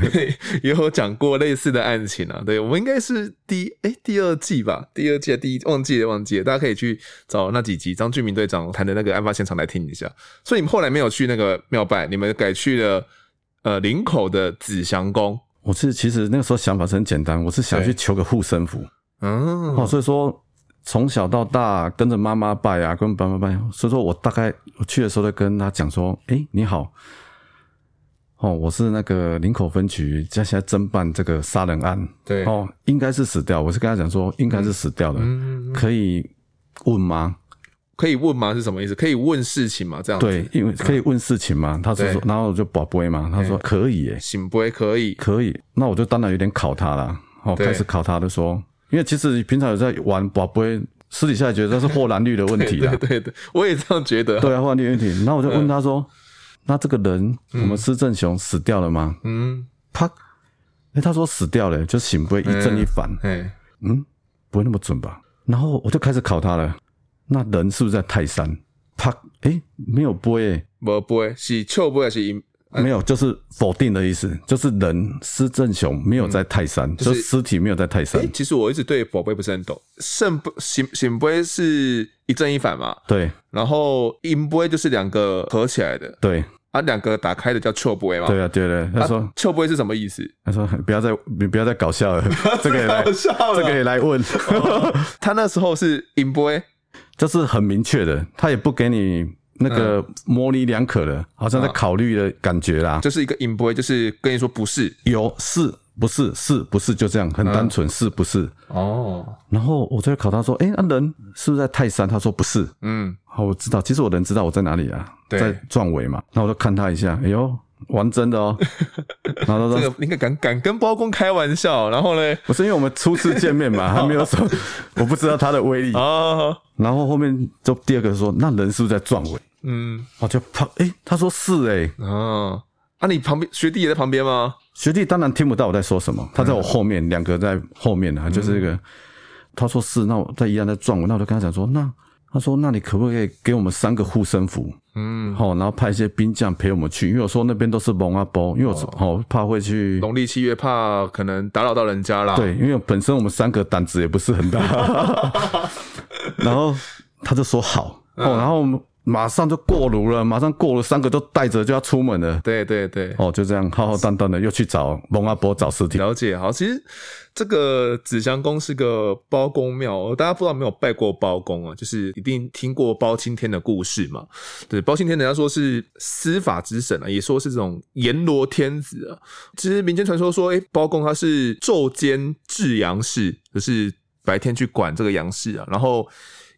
也有讲过类似的案情啊。对，我们应该是第哎、欸、第二季吧，第二季第一忘记了忘记了，大家可以去找那几集张俊明队长谈的那个案发现场来听一下。所以你们后来没有去那个庙拜，你们改去了呃林口的紫祥宫。我是其实那个时候想法是很简单，我是想去求个护身符。嗯，哦，所以说从小到大跟着妈妈拜啊，跟爸爸拜，所以说我大概我去的时候就跟他讲说，哎、欸，你好。哦，我是那个林口分局，现在侦办这个杀人案。对，哦，应该是死掉。我是跟他讲说，应该是死掉的。嗯，可以问吗？可以问吗？是什么意思？可以问事情吗？这样子。对，因为可以问事情嘛。他说，然后我就跋杯嘛。他说可以，诶圣杯可以，可以。那我就当然有点考他了。哦，开始考他的说，因为其实平常有在玩跋杯，私底下觉得这是霍兰率的问题 的。对对，我也这样觉得。对啊，霍兰绿的问题。然后我就问他说。那这个人，我们施正雄死掉了吗？嗯，他，哎，他说死掉了，就醒不会一正一反，哎，嗯，不会那么准吧？然后我就开始考他了。那人是不是在泰山？他，哎，没有杯，没杯，是笑杯还是阴？没有，就是否定的意思，就是人施正雄没有在泰山，就是尸体没有在泰山。其实我一直对宝贝不是很懂，圣不醒醒杯是一正一反嘛？对，然后阴杯就是两个合起来的，对。啊，两个打开的叫笑杯嘛？对啊，对对。他说笑杯是什么意思？他说不要再你不要再 搞笑了，这个也来这个也来问。他那时候是阴杯，就是很明确的，他也不给你那个模棱两可的，好像在考虑的感觉啦。就是一个银 boy，，就是跟你说不是，有是不是是不是就这样，很单纯是不是？哦。然后我就考他说，哎，那人是不是在泰山？他说不是。嗯。好，我知道。其实我人知道我在哪里啊，对在撞尾嘛。那我就看他一下，哎呦，玩真的哦。然后他说：“这个应该敢敢跟包公开玩笑。”然后呢，不是因为我们初次见面嘛，还没有说，我不知道他的威力啊。然后后面就第二个说：“那人是不是在壮围？”嗯，我就跑。哎，他说是哎。啊，啊，你旁边学弟也在旁边吗？学弟当然听不到我在说什么，他在我后面，两个在后面啊，就是这个。他说是，那我在一样在撞我，那我就跟他讲说那。他说：“那你可不可以给我们三个护身符？嗯，好，然后派一些兵将陪我们去，因为我说那边都是蒙阿波，因为我好怕会去农历七月，怕可能打扰到人家啦。对，因为本身我们三个胆子也不是很大，然后他就说好，哦，然后我们。”马上就过炉了，马上过炉，三个都带着就要出门了。对对对，哦，就这样浩浩荡荡的又去找蒙阿波找尸体。了解，好，其实这个紫祥宫是个包公庙，大家不知道没有拜过包公啊？就是一定听过包青天的故事嘛。对，包青天人家说是司法之神啊，也说是这种阎罗天子啊。其实民间传说说，哎，包公他是昼间治阳事，就是白天去管这个阳事啊，然后。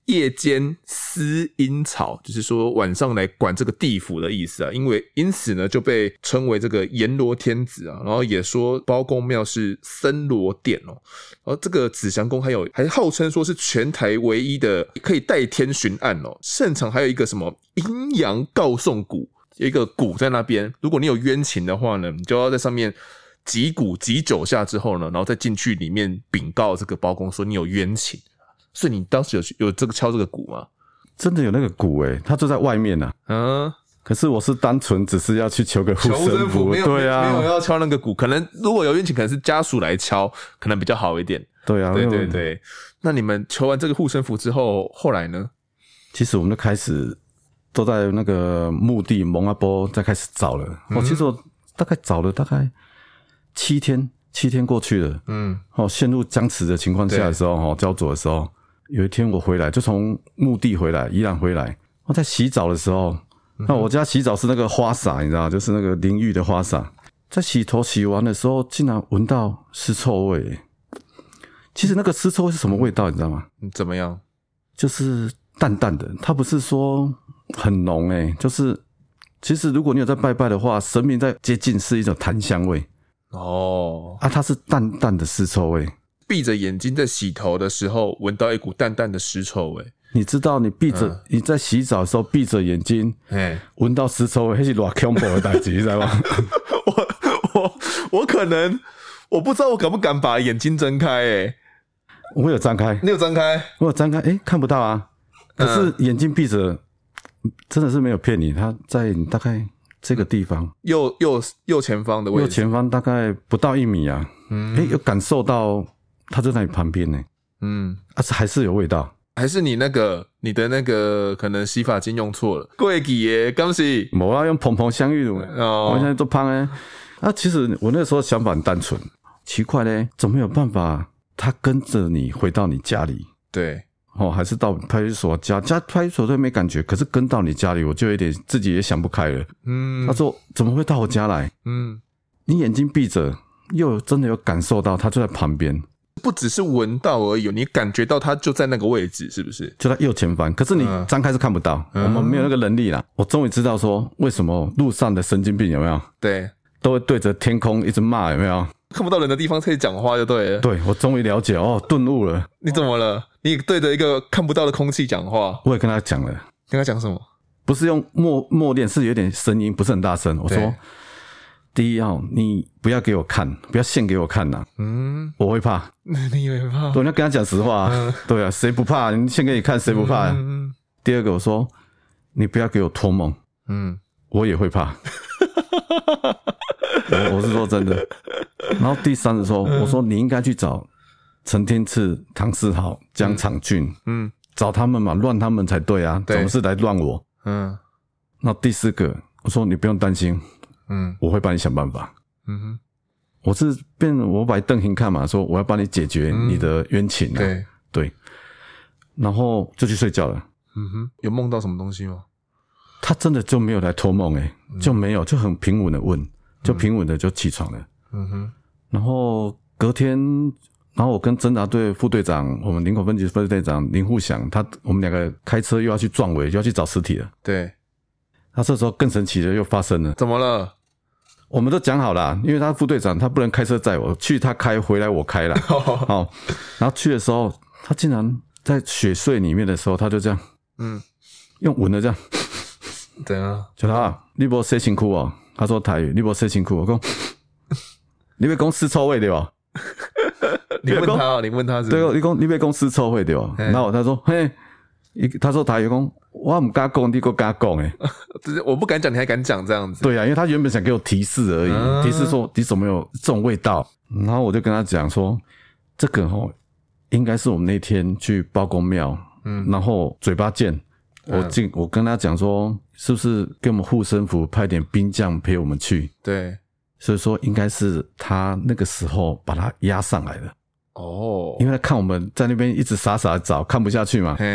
夜间司阴曹，就是说晚上来管这个地府的意思啊。因为因此呢，就被称为这个阎罗天子啊。然后也说包公庙是森罗殿哦。而这个紫祥宫还有还号称说是全台唯一的可以代天巡案哦。现场还有一个什么阴阳告讼鼓，一个鼓在那边。如果你有冤情的话呢，你就要在上面击鼓击九下之后呢，然后再进去里面禀告这个包公说你有冤情。所以你当时有有这个敲这个鼓吗？真的有那个鼓诶，他就在外面呢。嗯，可是我是单纯只是要去求个护身符，对啊，没有要敲那个鼓。可能如果有运气，可能是家属来敲，可能比较好一点。对啊，对对对。那你们求完这个护身符之后，后来呢？其实我们就开始都在那个墓地蒙阿波在开始找了。我其实我大概找了大概七天，七天过去了。嗯，哦，陷入僵持的情况下的时候，哦，焦灼的时候。有一天我回来，就从墓地回来，宜兰回来。我在洗澡的时候，那我家洗澡是那个花洒，你知道，就是那个淋浴的花洒。在洗头洗完的时候，竟然闻到尸臭味。其实那个尸臭味是什么味道，你知道吗？怎么样？就是淡淡的，它不是说很浓诶，就是其实如果你有在拜拜的话，神明在接近是一种檀香味。哦，啊，它是淡淡的尸臭味。闭着眼睛在洗头的时候，闻到一股淡淡的尸臭味。你知道，你闭着、嗯、你在洗澡的时候闭着眼睛，哎，闻到尸臭味，那是多恐怖的代志，你知道吗？我我我可能我不知道我敢不敢把眼睛睁开、欸？哎，我有张开，你有张开？我有张开，哎、欸，看不到啊。可是眼睛闭着，真的是没有骗你，它在你大概这个地方，右右右前方的位置，右前方大概不到一米啊。嗯，哎、欸，有感受到。他就在你旁边呢，嗯，啊，是还是有味道，还是你那个你的那个可能洗发精用错了，贵几耶，刚是，我要用蓬蓬香芋。乳，哦，我现在都胖哎，啊，其实我那时候想法很单纯，奇怪嘞，怎么有办法他跟着你回到你家里？对，哦，还是到派出所家？家派出所都没感觉，可是跟到你家里，我就有点自己也想不开了，嗯，他说怎么会到我家来？嗯，你眼睛闭着，又真的有感受到他就在旁边。不只是闻到而已，你感觉到它就在那个位置，是不是？就在右前方，可是你张开是看不到，嗯、我们没有那个能力啦。我终于知道说，为什么路上的神经病有没有？对，都会对着天空一直骂，有没有？看不到人的地方可以讲话就对了。对，我终于了解哦，顿悟了。你怎么了？你对着一个看不到的空气讲话？我也跟他讲了，跟他讲什么？不是用默默念，是有点声音，不是很大声。我说。第一哦，你不要给我看，不要献给我看呐。嗯，我会怕。你会怕？对，你要跟他讲实话。嗯、对啊，谁不怕？你献给你看，谁不怕？嗯、第二个，我说你不要给我托梦。嗯，我也会怕。我我是说真的。然后第三个说，我说你应该去找陈天赐、唐世豪、江长俊。嗯，找他们嘛，乱他们才对啊。对，总是来乱我。嗯。那第四个，我说你不用担心。嗯，我会帮你想办法。嗯哼，我是变，我把邓行看嘛，说我要帮你解决你的冤情。啊。对对，然后就去睡觉了。嗯哼，有梦到什么东西吗？他真的就没有来托梦，诶，就没有，就很平稳的问，就平稳的就起床了。嗯哼，然后隔天，然后我跟侦查队副队长，我们林口分局分队长林富祥，他我们两个开车又要去撞尾，又要去找尸体了。对，他这时候更神奇的又发生了，怎么了？我们都讲好了，因为他副队长，他不能开车载我去，他开回来我开了。好，然后去的时候，他竟然在雪隧里面的时候，他就这样，嗯，用闻的这样，对啊，就他，你不说辛苦哦，他说台语，你不说辛苦，我说，你被公司臭味对吧？你问他，你问他是？对哦，你讲你被公司臭味对吧？然后他说，嘿，他说台语讲。我唔敢讲，你个敢讲诶，就是我不敢讲，你还敢讲这样子？对啊，因为他原本想给我提示而已，嗯、提示说你怎么有这种味道，然后我就跟他讲说，这个哦应该是我们那天去包公庙，嗯，然后嘴巴贱，我进我跟他讲说，是不是给我们护身符派点兵将陪我们去？对，所以说应该是他那个时候把他压上来的。哦，因为他看我们在那边一直傻傻的找，看不下去嘛，嘿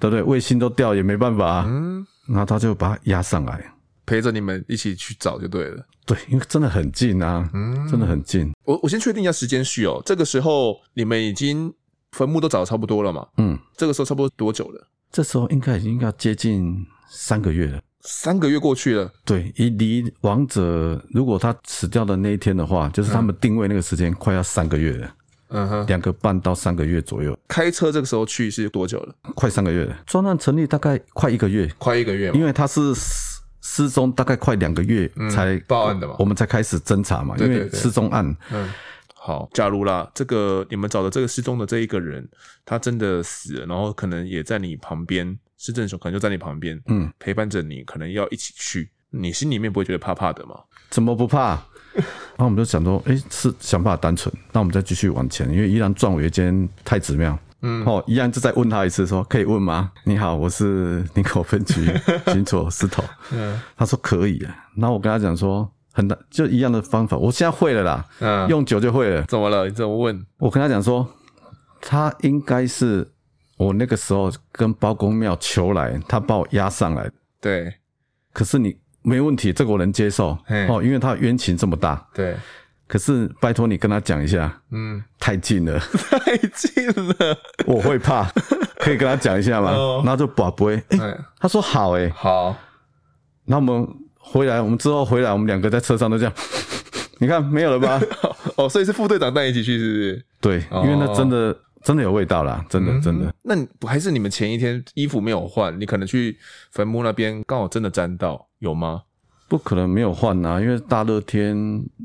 对不对？卫星都掉也没办法，嗯，然后他就把它压上来，陪着你们一起去找就对了。对，因为真的很近啊，嗯，真的很近。我我先确定一下时间序哦，这个时候你们已经坟墓都找的差不多了嘛？嗯，这个时候差不多多久了？这时候应该已经要接近三个月了。三个月过去了，对，离离王者如果他死掉的那一天的话，就是他们定位那个时间快要三个月了。嗯哼，两个半到三个月左右。开车这个时候去是多久了？快三个月了。专案成立大概快一个月，快一个月，因为他是失踪大概快两个月才报案的嘛，我们才开始侦查嘛，因为失踪案。嗯。好，假如啦，这个你们找的这个失踪的这一个人，他真的死了，然后可能也在你旁边，失踪的时候可能就在你旁边，嗯，陪伴着你，可能要一起去，你心里面不会觉得怕怕的吗？怎么不怕？那我们就想说，哎，是想法单纯，那我们再继续往前，因为依然撞我一间太子庙，嗯，哦，一样就再问他一次说，说可以问吗？你好，我是林口分局巡佐石头，嗯，他说可以啊，然后我跟他讲说。很难，就一样的方法，我现在会了啦。嗯，用久就会了。怎么了？你怎么问？我跟他讲说，他应该是我那个时候跟包公庙求来，他把我压上来。对。可是你没问题，这个我能接受。哦，因为他冤情这么大。对。可是拜托你跟他讲一下。嗯。太近了。太近了。我会怕。可以跟他讲一下吗？然后就宝贝。哎，他说好哎。好。那我们。回来，我们之后回来，我们两个在车上都这样，你看没有了吧？哦，所以是副队长带你一起去，是不是？对，因为那真的真的有味道啦，真的真的。那还是你们前一天衣服没有换，你可能去坟墓那边刚好真的沾到，有吗？不可能没有换啊，因为大热天，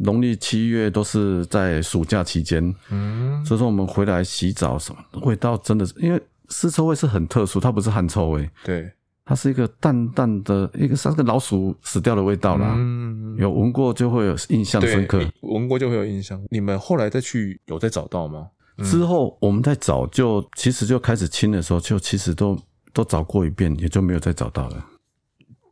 农历七月都是在暑假期间，嗯，所以说我们回来洗澡什么味道真的是，因为尸臭味是很特殊，它不是汗臭味，对。它是一个淡淡的，一个像个老鼠死掉的味道啦。嗯，有闻过就会有印象深刻。闻过就会有印象。你们后来再去有再找到吗？嗯、之后我们再找，就其实就开始清的时候，就其实都都找过一遍，也就没有再找到了，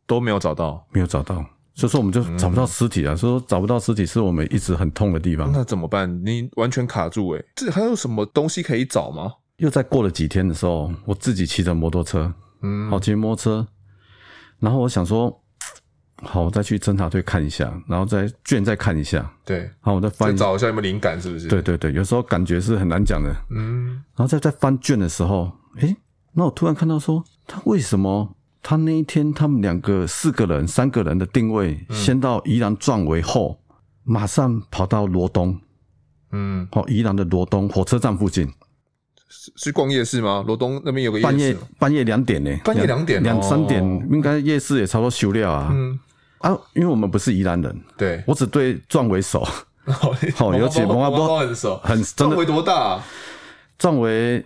都没有找到，没有找到。所以说我们就找不到尸体啊。嗯、所以说找不到尸体是我们一直很痛的地方。那怎么办？你完全卡住诶、欸、这还有什么东西可以找吗？又再过了几天的时候，我自己骑着摩托车。嗯，好，骑摩托车，然后我想说，好，我再去侦查队看一下，然后再卷再看一下，对，好，我再翻再找一下有没有灵感，是不是？对对对，有时候感觉是很难讲的，嗯，然后再再翻卷的时候，诶，那我突然看到说，他为什么他那一天他们两个四个人三个人的定位，嗯、先到宜兰壮围后，马上跑到罗东，嗯，好，宜兰的罗东火车站附近。是逛夜市吗？罗东那边有个夜市。半夜半夜两点呢？半夜两点两三点，应该夜市也差不多休了啊。嗯啊，因为我们不是宜兰人，对，我只对壮围熟。好，尤其蒙阿波很熟，很真的。壮围多大？壮围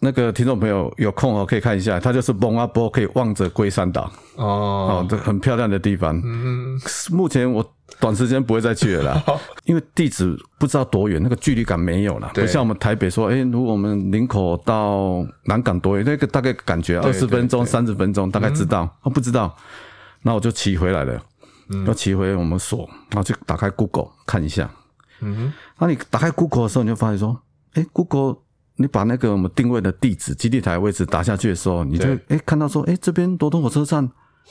那个听众朋友有空哦，可以看一下，它就是蒙阿波可以望着龟山岛。哦，哦，这很漂亮的地方。嗯，目前我。短时间不会再去了啦，因为地址不知道多远，那个距离感没有了，不像我们台北说，哎，如果我们林口到南港多远，那个大概感觉二十分钟、三十分钟，大概知道。我不知道，那我就骑回来了，要骑回我们所，然后就打开 Google 看一下。嗯哼，那你打开 Google 的时候，你就发现说，哎，Google，你把那个我们定位的地址、基地台位置打下去的时候，你就哎看到说，哎，这边罗东火车站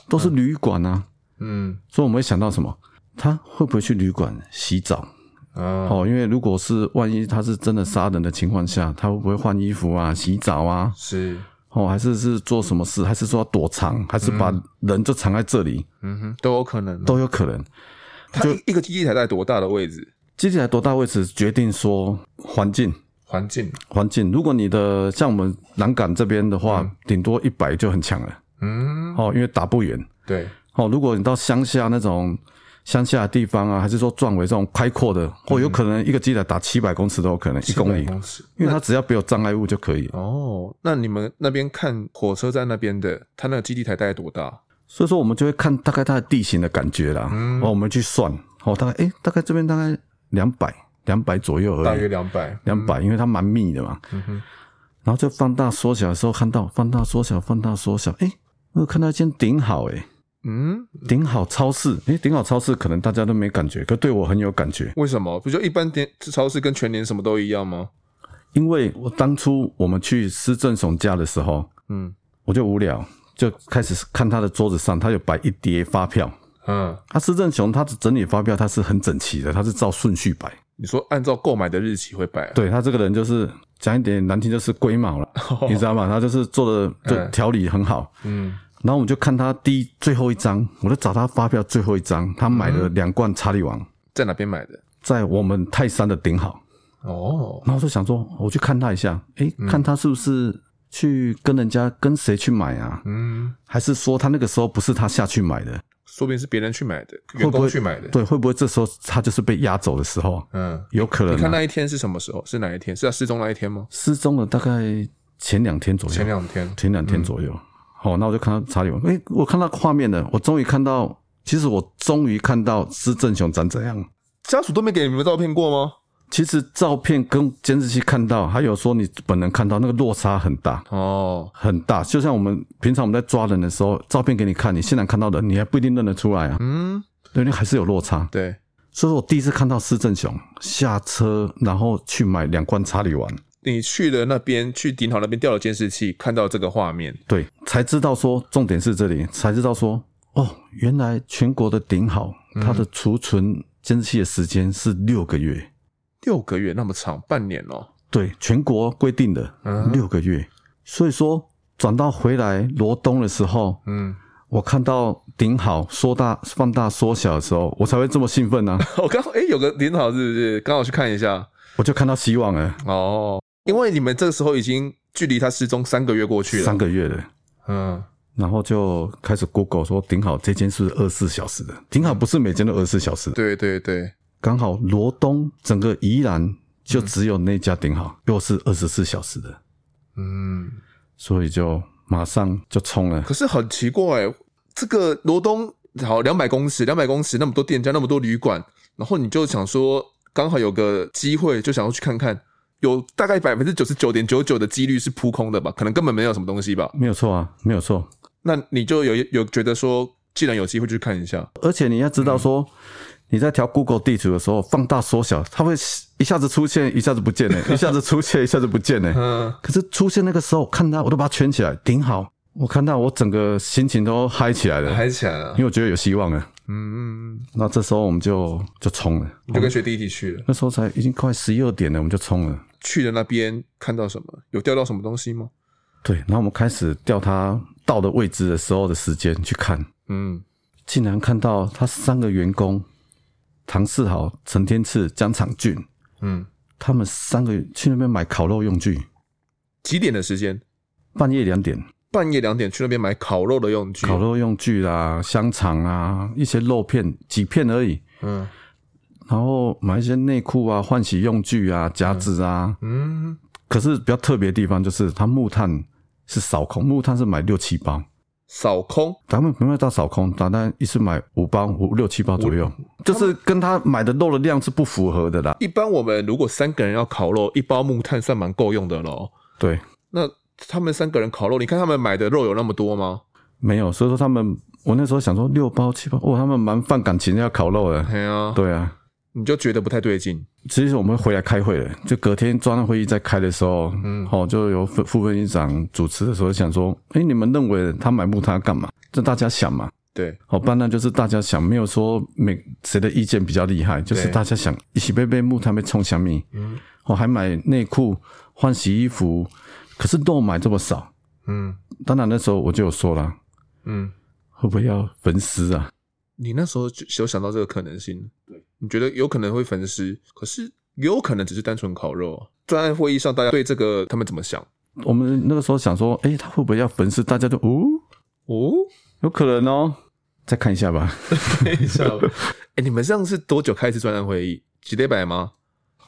都是旅馆啊。嗯，所以我们会想到什么？他会不会去旅馆洗澡？哦，因为如果是万一他是真的杀人的情况下，他会不会换衣服啊、洗澡啊？是哦，还是是做什么事？还是说躲藏？还是把人就藏在这里？嗯哼，都有可能，都有可能。就一个基地台在多大的位置？基地台多大位置决定说环境，环境，环境。如果你的像我们南港这边的话，顶多一百就很强了。嗯，哦，因为打不远。对，哦，如果你到乡下那种。乡下的地方啊，还是说壮围这种开阔的，或有可能一个基地台打七百公尺都有可能，一公里，因为它只要没有障碍物就可以。哦，那你们那边看火车站那边的，它那个基地台大概多大？所以说我们就会看大概它的地形的感觉啦。嗯，哦，我们去算，哦，大概哎、欸、大概这边大概两百两百左右而已，大约两百两百，因为它蛮密的嘛。嗯哼，然后就放大缩小的时候看到，放大缩小，放大缩小，诶、欸、我有看到一间顶好诶、欸嗯，顶好超市，诶，顶好超市可能大家都没感觉，可对我很有感觉。为什么？不就一般店超市跟全年什么都一样吗？因为我当初我们去施正雄家的时候，嗯，我就无聊，就开始看他的桌子上，他有摆一叠发票。嗯，他施正雄他的整理发票，他是很整齐的，他是照顺序摆。你说按照购买的日期会摆？对，他这个人就是讲一点难听就是龟毛了，哦、你知道吗？他就是做的就调理很好，嗯，然后我们就看他第一最后一张，我就找他发票最后一张，他买了两罐查理王，在哪边买的？在我们泰山的顶好，哦，然后我就想说，我去看他一下，诶、欸，看他是不是去跟人家跟谁去买啊？嗯，还是说他那个时候不是他下去买的？说不定是别人去买的，员工去买的。对，会不会这时候他就是被押走的时候？嗯，有可能、啊。你看那一天是什么时候？是哪一天？是他失踪那一天吗？失踪了大概前两天左右。前两天，前两天左右。好、嗯，那我就看到查理文。诶、欸，我看到画面了，我终于看到，其实我终于看到施正雄长怎样。家属都没给你们照片过吗？其实照片跟监视器看到，还有说你本人看到那个落差很大哦，很大。就像我们平常我们在抓人的时候，照片给你看，你现在看到的你还不一定认得出来啊。嗯，对，你还是有落差。对，所以说我第一次看到施正雄下车，然后去买两罐查理丸。你去了那边，去顶好那边调了监视器，看到这个画面，对，才知道说重点是这里，才知道说哦，原来全国的顶好它的储存监视器的时间是六个月。六个月那么长，半年哦。对，全国规定的六个月。嗯、所以说转到回来罗东的时候，嗯，我看到顶好缩大、放大、缩小的时候，我才会这么兴奋呢、啊。我刚好哎，有个顶好是不是？刚好去看一下，我就看到希望了。哦，因为你们这个时候已经距离他失踪三个月过去了，三个月了。嗯，然后就开始 Google 说顶好这间是二十四小时的，顶好不是每间都二十四小时的。对对对。刚好罗东整个宜兰就只有那家顶好，又是二十四小时的，嗯，所以就马上就冲了。可是很奇怪，这个罗东好两百公尺，两百公尺那么多店家，那么多旅馆，然后你就想说，刚好有个机会，就想要去看看，有大概百分之九十九点九九的几率是扑空的吧？可能根本没有什么东西吧？没有错啊，没有错。那你就有有觉得说，既然有机会去看一下，而且你要知道说。嗯你在调 Google 地图的时候，放大缩小，它会一下子出现，一下子不见呢，一下子出现，一下子不见呢。嗯。可是出现那个时候，看到我都把它圈起来，顶好。我看到我整个心情都嗨起来了，嗨起来了，因为我觉得有希望了。嗯嗯嗯。那这时候我们就就冲了，就跟学弟一起去了。那时候才已经快十一二点了，我们就冲了。去了那边看到什么？有钓到什么东西吗？对，然后我们开始调它到的位置的时候的时间去看。嗯。竟然看到他三个员工。唐世豪、陈天赐、江长俊，嗯，他们三个去那边买烤肉用具。几点的时间？半夜两点。半夜两点去那边买烤肉的用具。烤肉用具啦，香肠啊，一些肉片，几片而已。嗯。然后买一些内裤啊、换洗用具啊、夹子啊。嗯。可是比较特别的地方就是，他木炭是少空，木炭是买六七包。扫空，咱们不会到扫空，单单一次买五包五六七包左右，就是跟他买的肉的量是不符合的啦。一般我们如果三个人要烤肉，一包木炭算蛮够用的咯。对，那他们三个人烤肉，你看他们买的肉有那么多吗？没有，所以说他们，我那时候想说六包七包，哇，他们蛮放感情要烤肉的。对啊，对啊。你就觉得不太对劲。其实我们回来开会了，就隔天专案会议在开的时候，嗯，好，就有副副分局长主持的时候，想说，哎，你们认为他买木炭干嘛？这大家想嘛。对，好，不然呢就是大家想，没有说每谁的意见比较厉害，就是大家想一起被被木炭被冲香米，嗯，我还买内裤换洗衣服，可是肉买这么少，嗯，当然那时候我就有说了，嗯，会不会要焚尸啊？你那时候就有想到这个可能性？对，你觉得有可能会焚尸，可是有可能只是单纯烤肉。专案会议上，大家对这个他们怎么想？我们那个时候想说，哎、欸，他会不会要焚尸？大家都哦哦，有可能哦，再看一下吧。看一下吧。哎、欸，你们这样是多久开一次专案会议？几礼拜吗？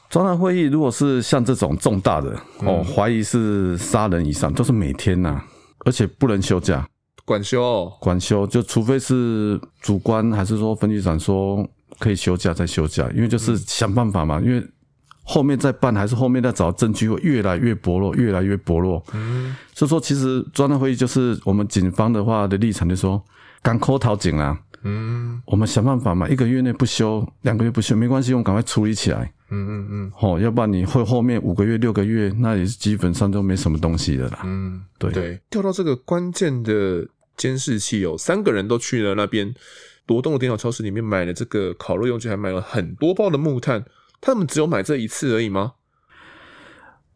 专案会议如果是像这种重大的哦，怀疑是杀人以上，都是每天呐、啊，而且不能休假。管休，管休，就除非是主观还是说分局长说可以休假再休假，因为就是想办法嘛，因为后面再办还是后面再找证据会越来越薄弱，越来越薄弱。嗯，所以说其实专案会议就是我们警方的话的立场，就是说赶扣逃警啦。嗯，我们想办法嘛，一个月内不休，两个月不休没关系，我们赶快处理起来。嗯嗯嗯，好，要不然你会后面五个月、六个月，那也是基本上都没什么东西的啦。嗯，对对，跳到这个关键的。监视器有三个人都去了那边，罗东的电脑超市里面买了这个烤肉用具，还买了很多包的木炭。他们只有买这一次而已吗？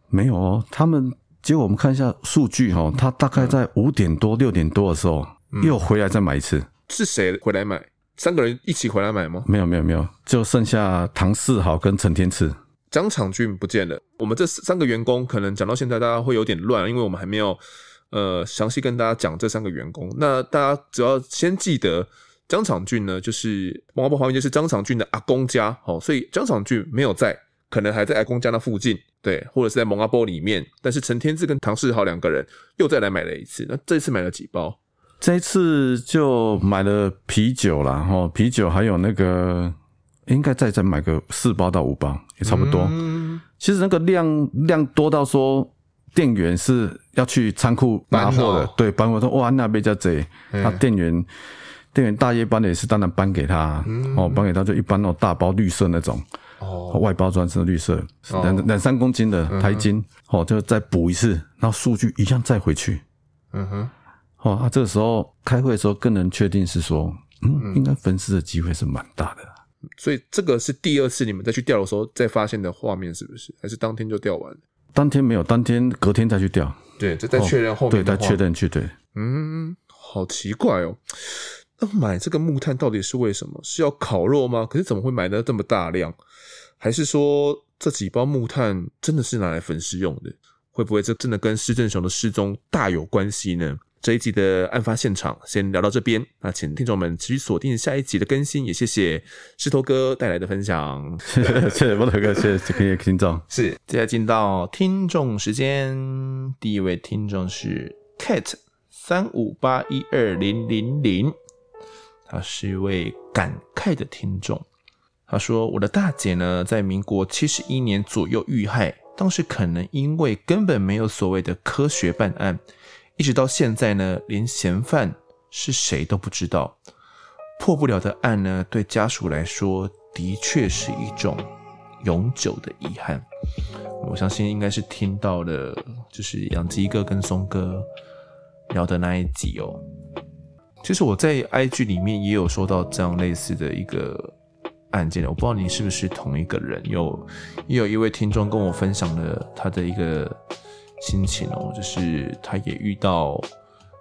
没有哦，他们结果我们看一下数据哈，他大概在五点多六点多的时候又回来再买一次。嗯、是谁回来买？三个人一起回来买吗？没有没有没有，就剩下唐世豪跟陈天赐。张场俊不见了。我们这三个员工可能讲到现在，大家会有点乱，因为我们还没有呃详细跟大家讲这三个员工。那大家只要先记得江场俊呢，就是蒙阿波旁边就是张场俊的阿公家，好，所以张场俊没有在，可能还在阿公家那附近，对，或者是在蒙阿波里面。但是陈天志跟唐世豪两个人又再来买了一次，那这次买了几包？这一次就买了啤酒啦，哈，啤酒还有那个，应该再再买个四包到五包也差不多。嗯、其实那个量量多到说，店员是要去仓库拿货的，对，搬货说哇那边叫贼，那店员店员大夜班的也是当然搬给他，嗯、哦，搬给他就一般那种大包绿色那种，哦，外包装是绿色，两两、哦、三公斤的台斤，嗯、哦，就再补一次，然后数据一样再回去，嗯哼。哦，他、啊、这个时候开会的时候更能确定是说，嗯，嗯应该分尸的机会是蛮大的。所以这个是第二次你们再去钓的时候再发现的画面，是不是？还是当天就钓完？当天没有，当天隔天再去钓。对，就再确认后面、哦。对，再确认去对。嗯，好奇怪哦。那买这个木炭到底是为什么？是要烤肉吗？可是怎么会买的这么大量？还是说这几包木炭真的是拿来焚尸用的？会不会这真的跟施正雄的失踪大有关系呢？这一集的案发现场先聊到这边，那请听众们继续锁定下一集的更新，也谢谢石头哥带来的分享，谢谢谢谢摩头哥，谢谢各位听众。是，接下来进到听众时间，第一位听众是 Cat 三五八一二零零零，他是一位感慨的听众，他说：“我的大姐呢，在民国七十一年左右遇害，当时可能因为根本没有所谓的科学办案。”一直到现在呢，连嫌犯是谁都不知道，破不了的案呢，对家属来说的确是一种永久的遗憾。我相信应该是听到了，就是杨基哥跟松哥聊的那一集哦。其实我在 IG 里面也有收到这样类似的一个案件，我不知道你是不是同一个人。有，也有一位听众跟我分享了他的一个。心情哦，就是他也遇到，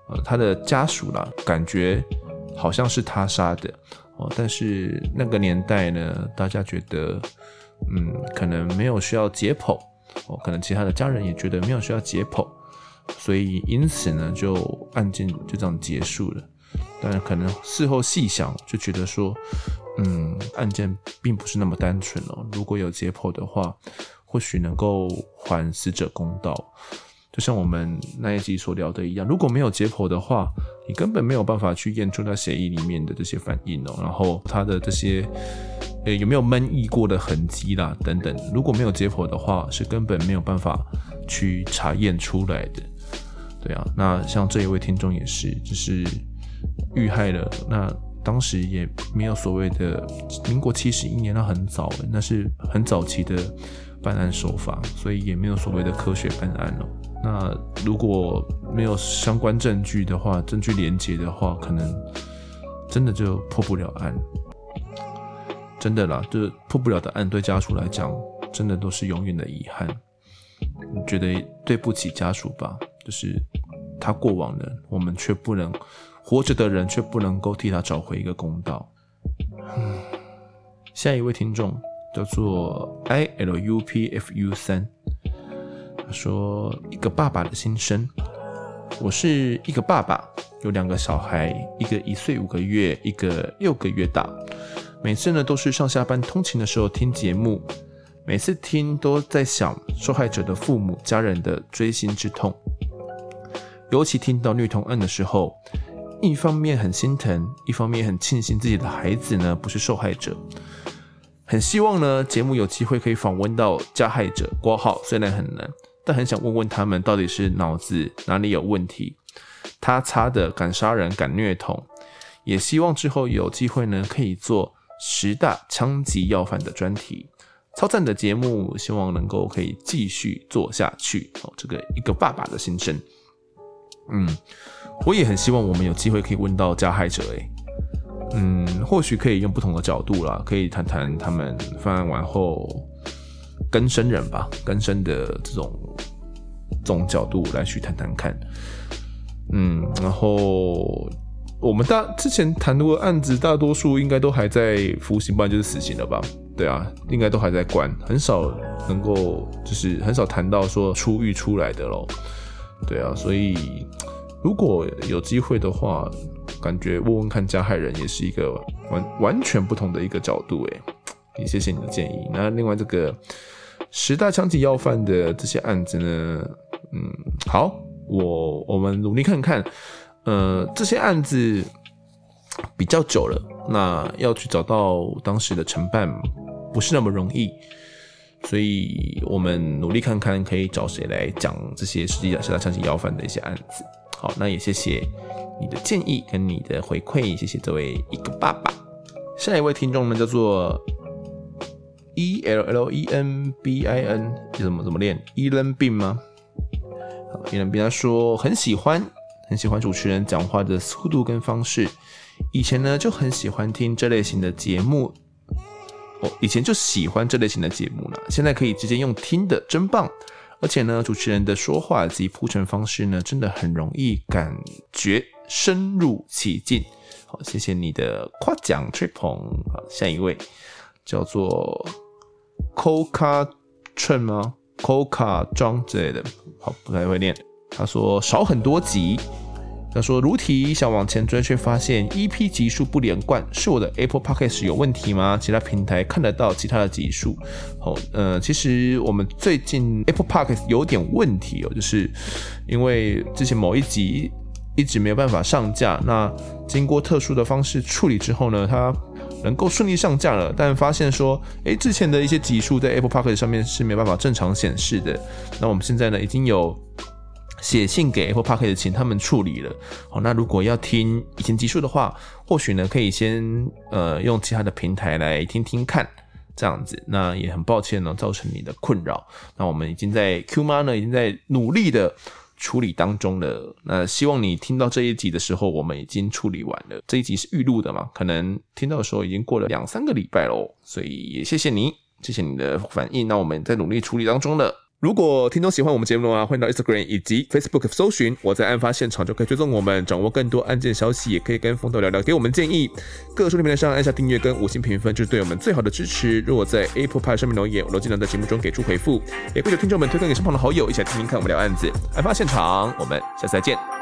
呃，他的家属啦，感觉好像是他杀的哦，但是那个年代呢，大家觉得，嗯，可能没有需要解剖哦，可能其他的家人也觉得没有需要解剖，所以因此呢，就案件就这样结束了。但可能事后细想，就觉得说，嗯，案件并不是那么单纯哦，如果有解剖的话。或许能够还死者公道，就像我们那一集所聊的一样，如果没有解剖的话，你根本没有办法去验出他血液里面的这些反应哦，然后他的这些呃有没有闷溢过的痕迹啦等等，如果没有解剖的话，是根本没有办法去查验出来的。对啊，那像这一位听众也是，就是遇害了，那当时也没有所谓的民国七十一年，那很早了，那是很早期的。办案手法，所以也没有所谓的科学办案哦。那如果没有相关证据的话，证据连接的话，可能真的就破不了案。真的啦，就破不了的案，对家属来讲，真的都是永远的遗憾。觉得对不起家属吧？就是他过往的，我们却不能活着的人，却不能够替他找回一个公道。下一位听众。叫做 I L U P F U 三，他说一个爸爸的心声。我是一个爸爸，有两个小孩，一个一岁五个月，一个六个月大。每次呢都是上下班通勤的时候听节目，每次听都在想受害者的父母家人的锥心之痛。尤其听到虐童案的时候，一方面很心疼，一方面很庆幸自己的孩子呢不是受害者。很希望呢，节目有机会可以访问到加害者。括号虽然很难，但很想问问他们到底是脑子哪里有问题，他擦的敢杀人敢虐童。也希望之后有机会呢，可以做十大枪击要犯的专题。超赞的节目，希望能够可以继续做下去。哦，这个一个爸爸的心声。嗯，我也很希望我们有机会可以问到加害者。诶。嗯，或许可以用不同的角度啦，可以谈谈他们犯案完后更生人吧，更生的这种这种角度来去谈谈看。嗯，然后我们大之前谈过的案子，大多数应该都还在服刑，不然就是死刑了吧？对啊，应该都还在关，很少能够就是很少谈到说出狱出来的咯。对啊，所以如果有机会的话，感觉问问看加害人也是一个完完全不同的一个角度，诶，也谢谢你的建议。那另外这个十大枪击要犯的这些案子呢，嗯，好，我我们努力看看，呃，这些案子比较久了，那要去找到当时的承办不是那么容易，所以我们努力看看可以找谁来讲这些实际的十大枪击要犯的一些案子。好，那也谢谢你的建议跟你的回馈，谢谢这位一个爸爸。下一位听众呢，叫做 E L L E N B I N，怎么怎么念？Elan Bin 吗？好，E L N Bin 他说很喜欢，很喜欢主持人讲话的速度跟方式。以前呢就很喜欢听这类型的节目，以前就喜欢这类型的节目了，现在可以直接用听的，真棒。而且呢，主持人的说话及铺陈方式呢，真的很容易感觉深入其境。好，谢谢你的夸奖，吹捧。好，下一位叫做 Coca Chen 吗？Coca 庄之类的，好，不太会念。他说少很多集。他说：“如题想往前追，却发现 EP 集数不连贯，是我的 Apple Podcast 有问题吗？其他平台看得到其他的集数。好，呃，其实我们最近 Apple Podcast 有点问题哦，就是因为之前某一集一直没有办法上架，那经过特殊的方式处理之后呢，它能够顺利上架了，但发现说，诶，之前的一些集数在 Apple Podcast 上面是没办法正常显示的。那我们现在呢，已经有。”写信给 Apple Podcast 请他们处理了。好，那如果要听以前集数的话，或许呢可以先呃用其他的平台来听听看，这样子。那也很抱歉呢，造成你的困扰。那我们已经在 Q 妈呢已经在努力的处理当中了。那希望你听到这一集的时候，我们已经处理完了。这一集是预录的嘛？可能听到的时候已经过了两三个礼拜喽。所以也谢谢你，谢谢你的反应。那我们在努力处理当中了。如果听众喜欢我们节目的话，欢迎到 Instagram 以及 Facebook 搜寻我在案发现场，就可以追踪我们，掌握更多案件消息，也可以跟风头聊聊，给我们建议。各个收听平台上按下订阅跟五星评分，就是对我们最好的支持。如果在 apple pi 上面留言，我都尽量在节目中给出回复。也可以有听众们推荐给身旁的好友，一起来听听看我们聊案子。案发现场，我们下次再见。